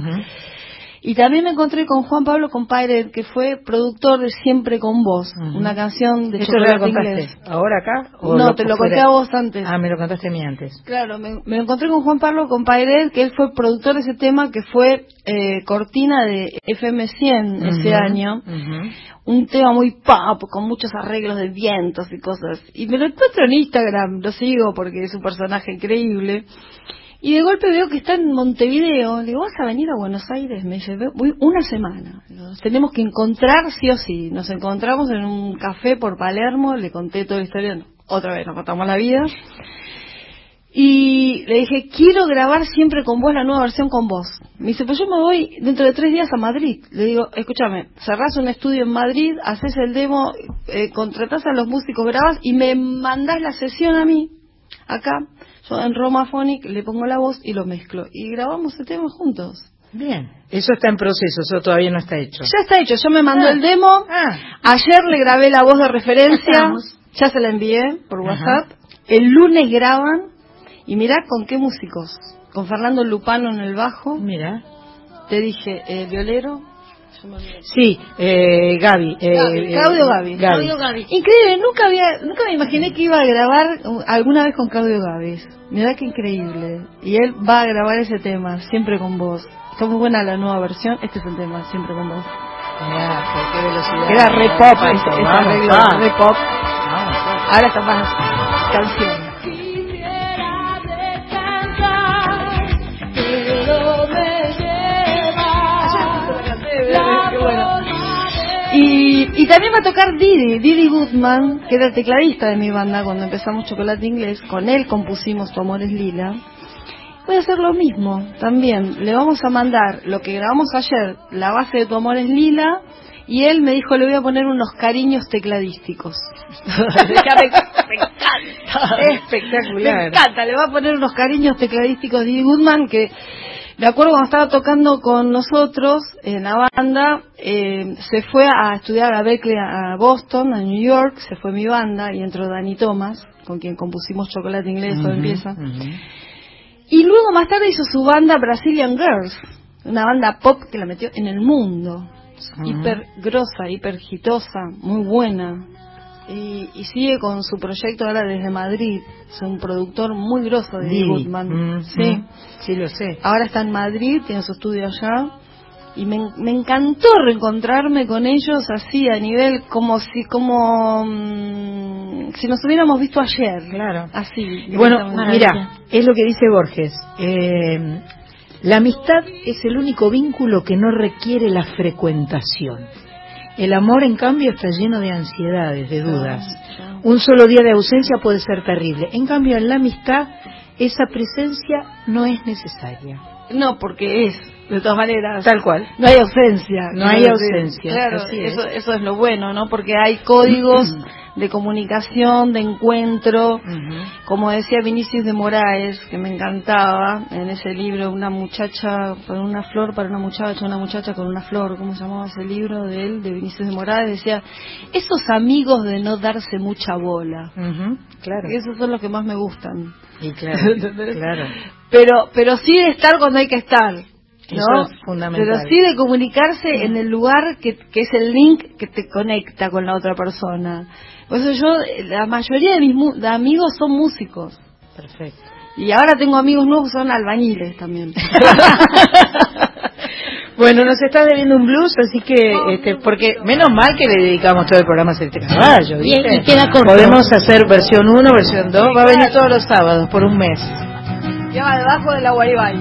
Y también me encontré con Juan Pablo Compaire, que fue productor de Siempre con Vos, una canción de ¿Eso ya lo contaste? inglés. ¿Ahora acá? o No, te lo conté a vos antes. Ah, me lo contaste a mí antes. Claro, me, me encontré con Juan Pablo Compaire, que él fue productor de ese tema, que fue eh, cortina de FM100 ese año. Un tema muy pop, con muchos arreglos de vientos y cosas. Y me lo encuentro en Instagram, lo sigo porque es un personaje increíble. Y de golpe veo que está en Montevideo. Le digo, ¿vas a venir a Buenos Aires? Me dice, voy una semana. Nos tenemos que encontrar sí o sí. Nos encontramos en un café por Palermo, le conté toda la historia. Otra vez nos matamos la vida. Y le dije, quiero grabar siempre con vos la nueva versión con vos. Me dice, pues yo me voy dentro de tres días a Madrid. Le digo, escúchame, cerrás un estudio en Madrid, haces el demo, eh, contratás a los músicos, grabas y me mandás la sesión a mí, acá. Yo en Romaphonic le pongo la voz y lo mezclo. Y grabamos el tema juntos. Bien. Eso está en proceso, eso todavía no está hecho. Ya está hecho, yo me mandó Ah. el demo. Ayer le grabé la voz de referencia, ya se la envié por Ajá. WhatsApp. El lunes graban y mirá con qué músicos. Con Fernando Lupano en el bajo. Mira. Te dije, eh, violero. Sí, eh, Gaby. eh, Gaby, eh, Claudio Gaby. Gaby. Increíble, nunca había, nunca me imaginé que iba a grabar alguna vez con Claudio Gaby. Mirá qué increíble. Y él va a grabar ese tema, siempre con vos. Está muy buena la nueva versión, este es el tema, siempre con vos. Mirá, por qué velocidad. Era re pop, Vamos, ese, ese vamos, arreglo, va. re pop. Vamos, va. Ahora está más canción. Y, también va a tocar Didi, Didi Goodman, que era el tecladista de mi banda cuando empezamos Chocolate Inglés. Con él compusimos Tu Amor es Lila. Voy a hacer lo mismo también. Le vamos a mandar lo que grabamos ayer, la base de Tu Amor es Lila, y él me dijo, le voy a poner unos cariños tecladísticos. (laughs) Me, encanta. Espectacular. Me encanta, le va a poner unos cariños tecladísticos de Didi Goodman que de acuerdo cuando estaba tocando con nosotros en la banda, eh, se fue a estudiar a Berkeley, a Boston, a New York, se fue mi banda y entró Dani Thomas, con quien compusimos Chocolate Inglés, todo empieza. Y luego más tarde hizo su banda Brazilian Girls, una banda pop que la metió en el mundo. Ujú. Hiper grosa, hiper hitosa, muy buena. Y, y sigue con su proyecto ahora desde Madrid. Es un productor muy grosso de Didi. Goodman. Mm, sí. mm. Sí, lo sé. Ahora está en Madrid, tiene su estudio allá. Y me, me encantó reencontrarme con ellos así, a nivel como si como mm, si nos hubiéramos visto ayer. Claro. Así. Y Bueno, mira, es lo que dice Borges. Eh, la amistad es el único vínculo que no requiere la frecuentación. El amor, en cambio, está lleno de ansiedades, de dudas. Un solo día de ausencia puede ser terrible. En cambio, en la amistad, esa presencia no es necesaria. No, porque es, de todas maneras. Tal cual. No hay ausencia. No hay ausencia, Claro, así es. eso, eso es lo bueno, ¿no? Porque hay códigos (clears throat) de comunicación, de encuentro. Como decía Vinicius de Moraes, que me encantaba en ese libro, una muchacha con una flor para una muchacha, una muchacha con una flor, ¿cómo se llamaba ese libro de él, de Vinicius de Moraes? Decía, esos amigos de no darse mucha bola. claro. Esos son los que más me gustan. Y claro, (laughs) claro. Pero, pero sí de estar cuando hay que estar. ¿No? Eso es fundamental. Pero sí de comunicarse en el lugar que, que es el link que te conecta con la otra persona. Por eso yo, la mayoría de mis mu- de amigos son músicos. Perfecto. Y ahora tengo amigos nuevos que son albañiles también. (laughs) Bueno, nos estás debiendo un blues, así que, este, porque menos mal que le dedicamos todo el programa a Celeste Carballo, Bien, ¿viste? y queda corto. Podemos hacer versión 1, versión 2, va a venir todos los sábados por un mes. Lleva debajo de la Guaribay.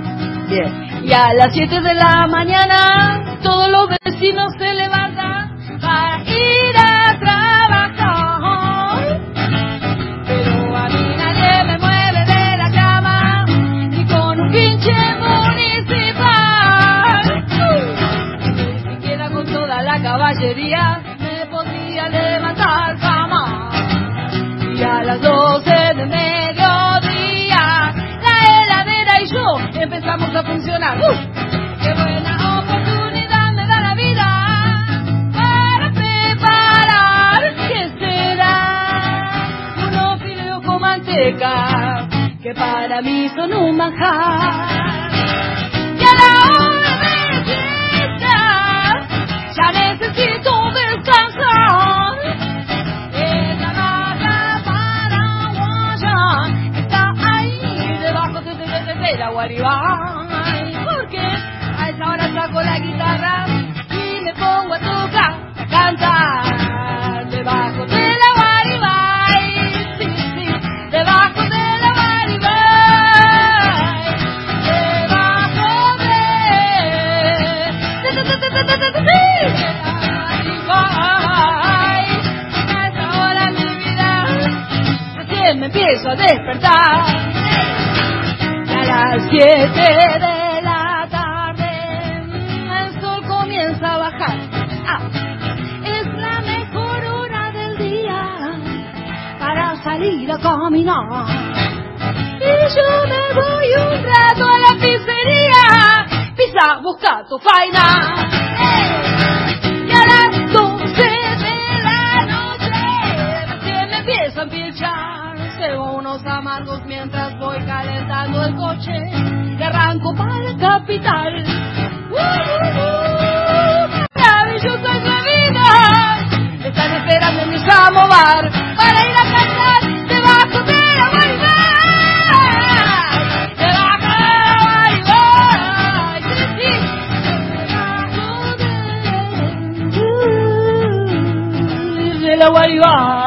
Bien. Y a las 7 de la mañana todos los vecinos se levantan para ir a trabajar. Pero a mí nadie me mueve de la cama ni con un pinche municipal. Ni siquiera con toda la caballería me podría levantar jamás. Y a las 12 de mediodía, empezamos a funcionar. ¡Uf! ¡Qué buena oportunidad me da la vida para preparar! ¿Qué será? Unos fideos con manteca que para mí son un manjar. Y a la hora de siesta, ya necesito Guaribay, porque a esa hora saco la guitarra y me pongo a tocar, a cantar debajo de la Guaribay, sí, sí, debajo de la Guaribay, debajo de, de, de, de, a esa hora mi vida recién me empiezo a despertar. Las siete de la tarde el sol comienza a bajar. Ah, es la mejor hora del día para salir a caminar. Y yo me voy un rato a la pizzería, pizza, busca tu faina. Mientras voy calentando el coche y arranco para la capital. ¡Uh, uh, uh! ¡Maravillosa es la vida! Están esperando en mi samovar para ir a cantar debajo de la guaribay. Debajo de la guaribay.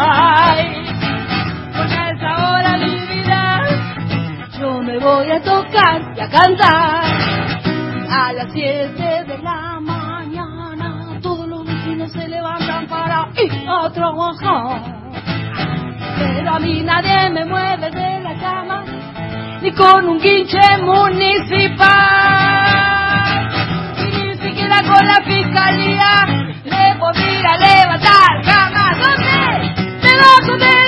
A cantar. A las 7 de la mañana todos los vecinos se levantan para ir a trabajar. Pero a mí nadie me mueve de la cama, ni con un guinche municipal. Y ni siquiera con la fiscalía le podría levantar jamás. ¿Dónde? Debajo de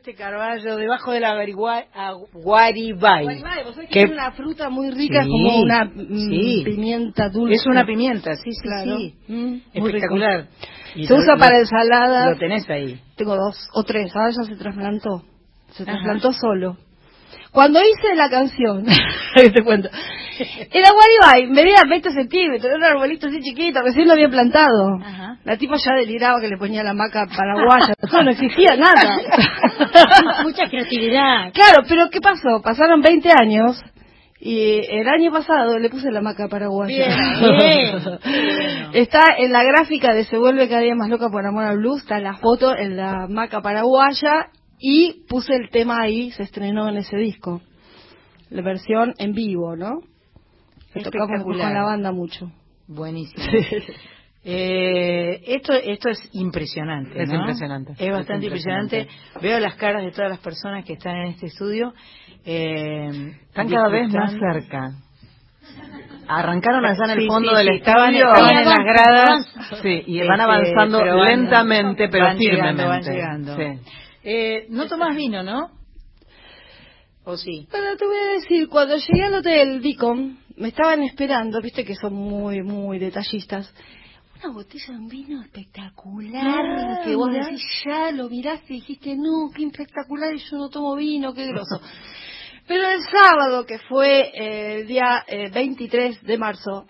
Celeste Carballo, debajo de la Guaribay. Guaribay. Guaribay, vos sabés que Que- es una fruta muy rica, Sí, como una mm, sí. pimienta dulce. Es una pimienta, sí, sí, Claro. sí. Mm, Espectacular. Y Se lo- usa para ensaladas. Lo tenés ahí. Tengo dos o tres, ahora ya se trasplantó. Se Ajá. trasplantó solo. Cuando hice la canción, (laughs) te cuento, era Guaribay, medía 20 centímetros, era un arbolito así chiquito, recién lo había plantado. La tipa ya deliraba que le ponía la maca paraguaya, (laughs) todo, no existía nada. (laughs) Mucha creatividad. Claro, pero ¿qué pasó? Pasaron 20 años y el año pasado le puse la maca paraguaya. Bien, Está en la gráfica de Se vuelve cada día más loca por amor al blues, está la foto en la maca paraguaya y puse el tema ahí, se estrenó en ese disco. La versión en vivo, ¿no? Que tocamos Espectacular. con la banda mucho. Buenísimo. Eh, esto, esto es impresionante. Es ¿no? impresionante. Es bastante Es impresionante. impresionante. Veo las caras de todas las personas que están en este estudio. eh, Están cada vez más cerca. Arrancaron allá en el Sí, fondo sí, del sí, estaban en las gradas. Sí, y Este, van avanzando pero van- lentamente, pero van firmemente. llegando, van llegando. Eh, no tomás vino, ¿no? ¿O sí? Pero te voy a decir, cuando llegué al hotel Beacon, me estaban esperando, viste que son muy, muy detallistas. Una botella de vino espectacular, Ah, que vos decís, ya lo miraste y dijiste, no, qué espectacular, y yo no tomo vino, qué groso. (laughs) Pero el sábado, que fue eh, el día eh, 23 de marzo,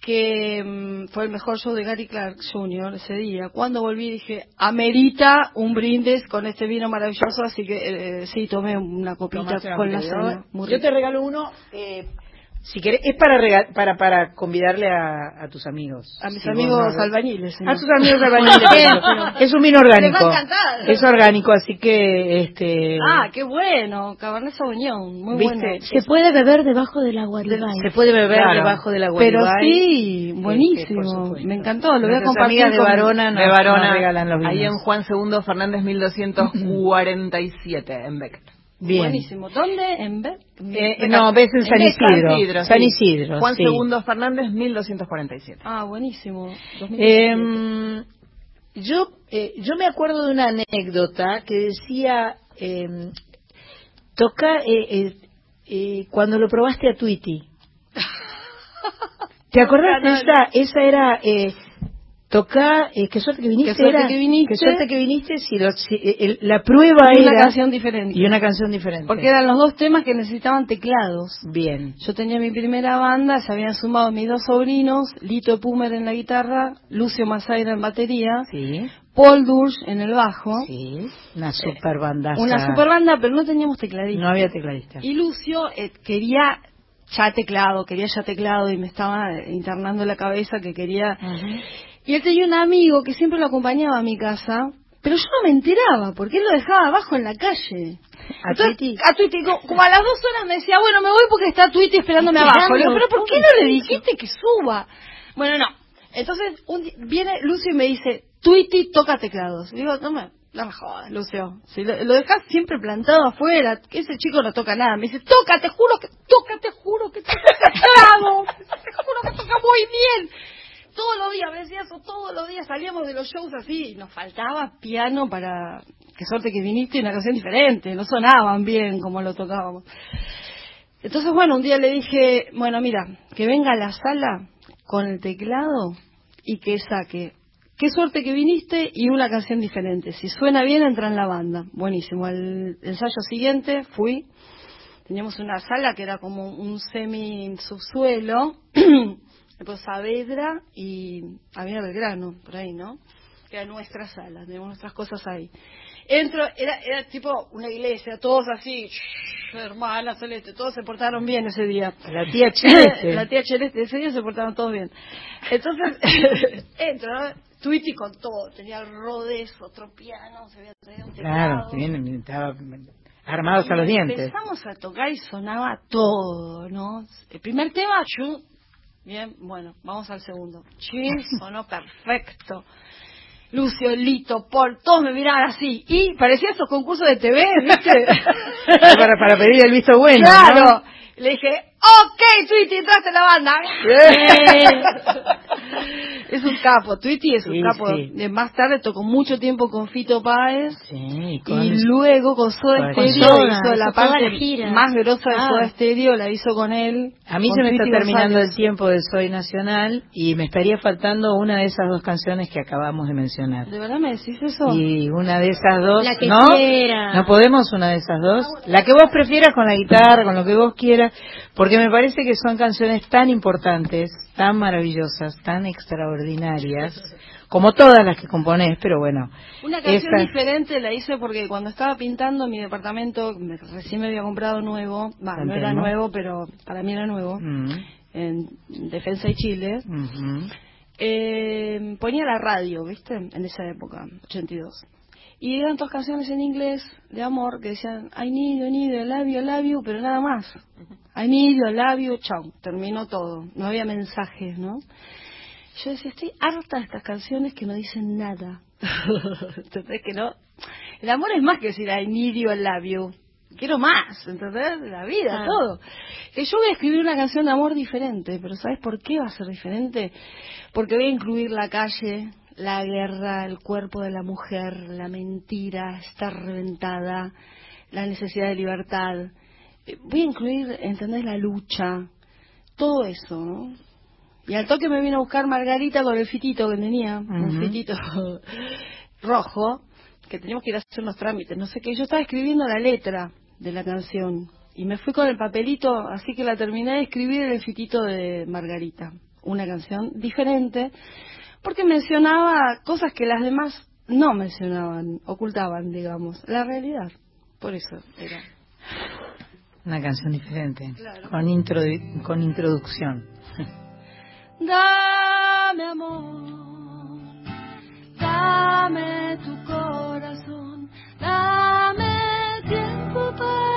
que mm, fue el mejor show de Gary Clark Jr. ese día, cuando volví dije, amerita un brindis con este vino maravilloso, así que eh, sí, tomé una copita Tomaste con la cena. Yo rico. te regalo uno. eh, si querés, es para, rega- para para convidarle a, a tus amigos. A mis Si amigos no- albañiles. A tus amigos albañiles. (laughs) Bueno, es un vino orgánico. Es orgánico, así que este Ah, qué bueno, Cabernet Sauvignon, muy ¿Viste? bueno. Se puede beber debajo del agua de se puede beber Claro. debajo del agua. Pero sí, buenísimo, me encantó, lo voy a compartir amigas de con- Varona nos- de Varona, nos regalan los ahí vinos. en Juan II Fernández 1247, en Beck. Bien. Buenísimo. ¿Dónde? ¿En Be Eh, no, ves en San Beck, Isidro. San sí. Isidro, Juan sí. II Fernández 1247. Ah, buenísimo. 2017. Eh, yo, eh, yo me acuerdo de una anécdota que decía, eh, toca, eh, eh, eh, cuando lo probaste a Tweety. (laughs) ¿Te acordás? Esa era, eh, toca, eh, qué suerte que viniste. Qué suerte era, que viniste. Qué suerte que viniste, si, lo- si, eh, el- la prueba Y era... una canción diferente. Y una canción diferente. Porque eran los dos temas que necesitaban teclados. Bien. Yo tenía mi primera banda, se habían sumado mis dos sobrinos, Lito Pumer en la guitarra, Lucio Mazaira en batería, Paul Dursch en el bajo. Una super bandaza. Una super banda, pero no teníamos tecladista. No había tecladista. Y Lucio eh, quería ya teclado, quería ya teclado y me estaba eh, internando la cabeza que quería... Y él tenía un amigo que siempre lo acompañaba a mi casa, pero yo no me enteraba, porque él lo dejaba abajo en la calle. ¿A Entonces, Tweety? A Tweety, co- como a las dos horas me decía, bueno, me voy porque está Tweety esperándome abajo. Le digo, pero ¿por qué no le dijiste que suba? Bueno, no. Entonces un viene Lucio y me dice, Tweety toca teclados. Digo, no me, no me jodas, Lucio. Si lo, lo dejas siempre plantado afuera, que ese chico no toca nada. Me dice, toca, te juro que, toca, te juro que toca teclados. (laughs) te juro que toca muy bien. Todos los días, me decía eso, todos los días salíamos de los shows así nos faltaba piano para... Qué suerte que viniste y una canción diferente, no sonaban bien como lo tocábamos. Entonces, bueno, un día le dije, bueno, mira, que venga a la sala con el teclado y que saque qué suerte que viniste y una canción diferente. Si suena bien, entra en la banda. Buenísimo. Al ensayo siguiente fui. Teníamos una sala que era como un semi subsuelo. (clears throat) Después Saavedra y Avenida Belgrano, por ahí, ¿no? Que era nuestra sala, teníamos nuestras cosas ahí. Entro, era, era tipo una iglesia, todos así, hermana celeste, todos se portaron bien ese día. La tía Celeste. (laughs) La tía Celeste, ese día se portaron todos bien. Entonces, (laughs) entro, ¿no? Tweety con todo, tenía rodes, otro piano, se había traído un Claro, teclado. bien, estaba armados a los dientes. Empezamos a tocar y sonaba todo, ¿no? El primer tema, chu, bien, bueno, vamos al segundo. Chin, (laughs) sonó perfecto. Lucio, Lito, Paul, todos me miraban así. Y parecía esos concursos de TV, ¿viste? (laughs) para, para pedir el visto bueno. Claro. ¿no? Le dije, ok, Tweety, entraste en la banda. Es un capo, Tweety es un Sí, capo. sí. De más tarde tocó mucho tiempo con Fito Páez Sí, con- y luego con Soda con Stereo Soda, hizo la parte la más grosa de Ah. Soda Stereo, la hizo con él. A mí se me está terminando González. el tiempo de Soy Nacional y me estaría faltando una de esas dos canciones que acabamos de mencionar. ¿De verdad me decís eso? Y una de esas dos, La que ¿no? quiera. No podemos una de esas dos. La que vos prefieras con la guitarra, con lo que vos quieras, porque me parece que son canciones tan importantes, tan maravillosas, tan extraordinarias, como todas las que componés, pero bueno. Una canción esta- diferente la hice porque cuando estaba pintando mi departamento, me- recién me había comprado nuevo, va, no era nuevo, pero para mí era nuevo, Mm, en Defensa y Chile, eh, ponía la radio, ¿viste? En esa época, 82. Y eran todas canciones en inglés de amor que decían I need I need I love you, I love you, pero nada más. I need you, I love you, chau. Terminó todo. No había mensajes, ¿no? Yo decía, estoy harta de estas canciones que no dicen nada. (laughs) ¿Entendés que no? El amor es más que decir I need you, I love you. Quiero más, ¿entendés? La vida, Ah. todo. Que yo voy a escribir una canción de amor diferente, pero ¿sabes por qué va a ser diferente? Porque voy a incluir la calle, la guerra, el cuerpo de la mujer, la mentira, estar reventada, la necesidad de libertad. Voy a incluir, ¿entendés? La lucha, todo eso, ¿no? Y al toque me vino a buscar Margarita con el fitito que tenía, un Ujú. fitito (laughs) rojo, que teníamos que ir a hacer unos trámites, no sé qué. Yo estaba escribiendo la letra de la canción y me fui con el papelito, así que la terminé de escribir en el fitito de Margarita. Una canción diferente, porque mencionaba cosas que las demás no mencionaban, ocultaban, digamos, la realidad. Por eso era. Una canción diferente, con, intro, con introducción. (laughs) Dame amor, dame tu corazón, dame tiempo para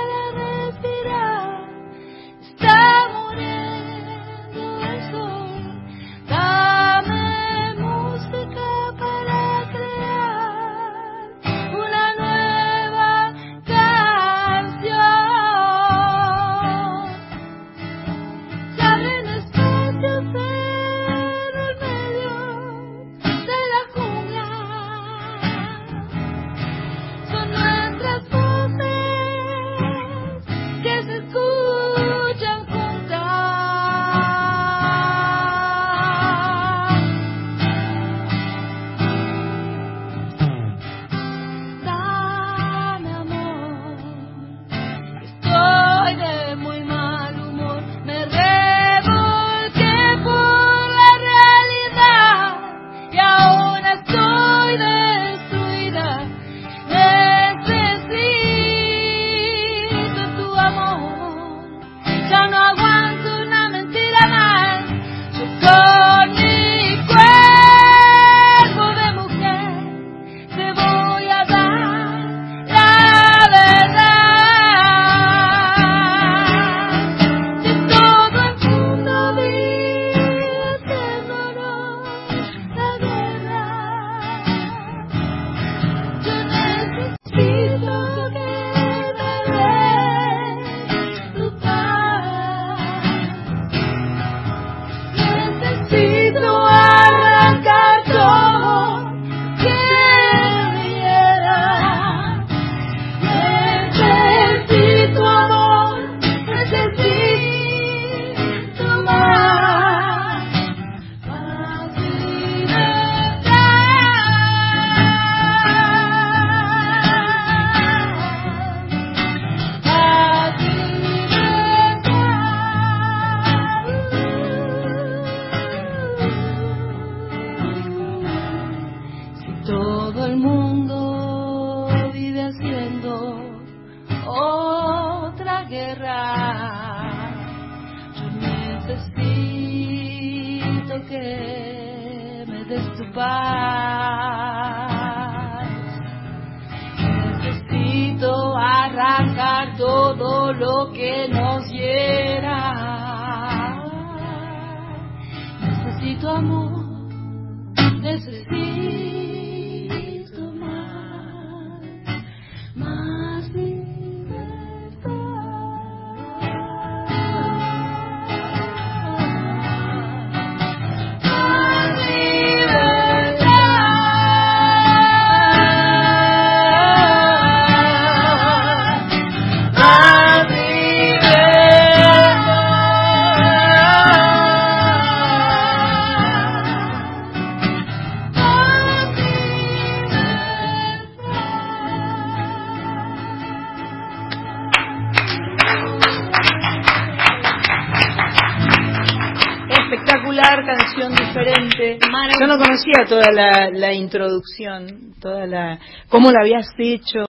Toda la, la introducción, toda la cómo la habías hecho,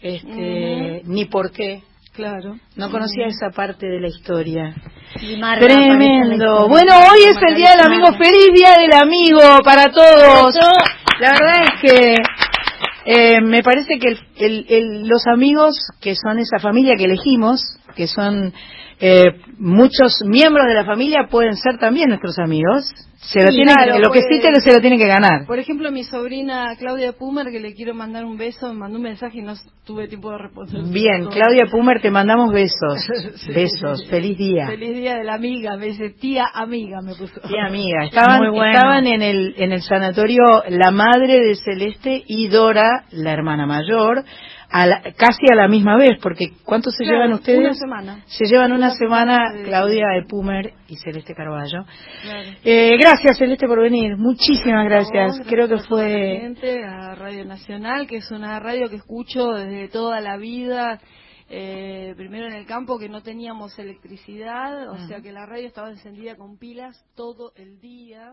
este, ni por qué. Claro. No conocía esa parte de la historia. Y Marga Tremendo. Bueno, hoy es el Día del Amigo. Feliz Día del Amigo para todos. La verdad es que eh, me parece que el- el- el- los amigos, que son esa familia que elegimos, que son eh, muchos miembros de la familia, pueden ser también nuestros amigos. Se lo Sí, tienen claro, que, lo que puede- sí te- se lo tienen que ganar. Por ejemplo, mi sobrina Claudia Pumer, que le quiero mandar un beso, me mandó un mensaje y no tuve tiempo de responder. Bien. Claudia Pumer, te mandamos besos. (laughs) Sí. Besos. Feliz día. Feliz día de la amiga, me dice tía amiga, me puso. Sí, amiga. Estaban, Muy bueno. estaban en el en el sanatorio la madre de Celeste y Dora, la hermana mayor, a la- casi a la misma vez, porque ¿cuánto se Claro, llevan ustedes? Una semana. Se llevan una, Una semana, semana de- Claudia de Pumer y Celeste Carballo. Claro. Eh, gracias Celeste por venir, muchísimas gracias. Creo que gracias fue a Radio Nacional, que es una radio que escucho desde toda la vida. eh, primero en el campo que no teníamos electricidad, o Mm. sea que la radio estaba encendida con pilas todo el día.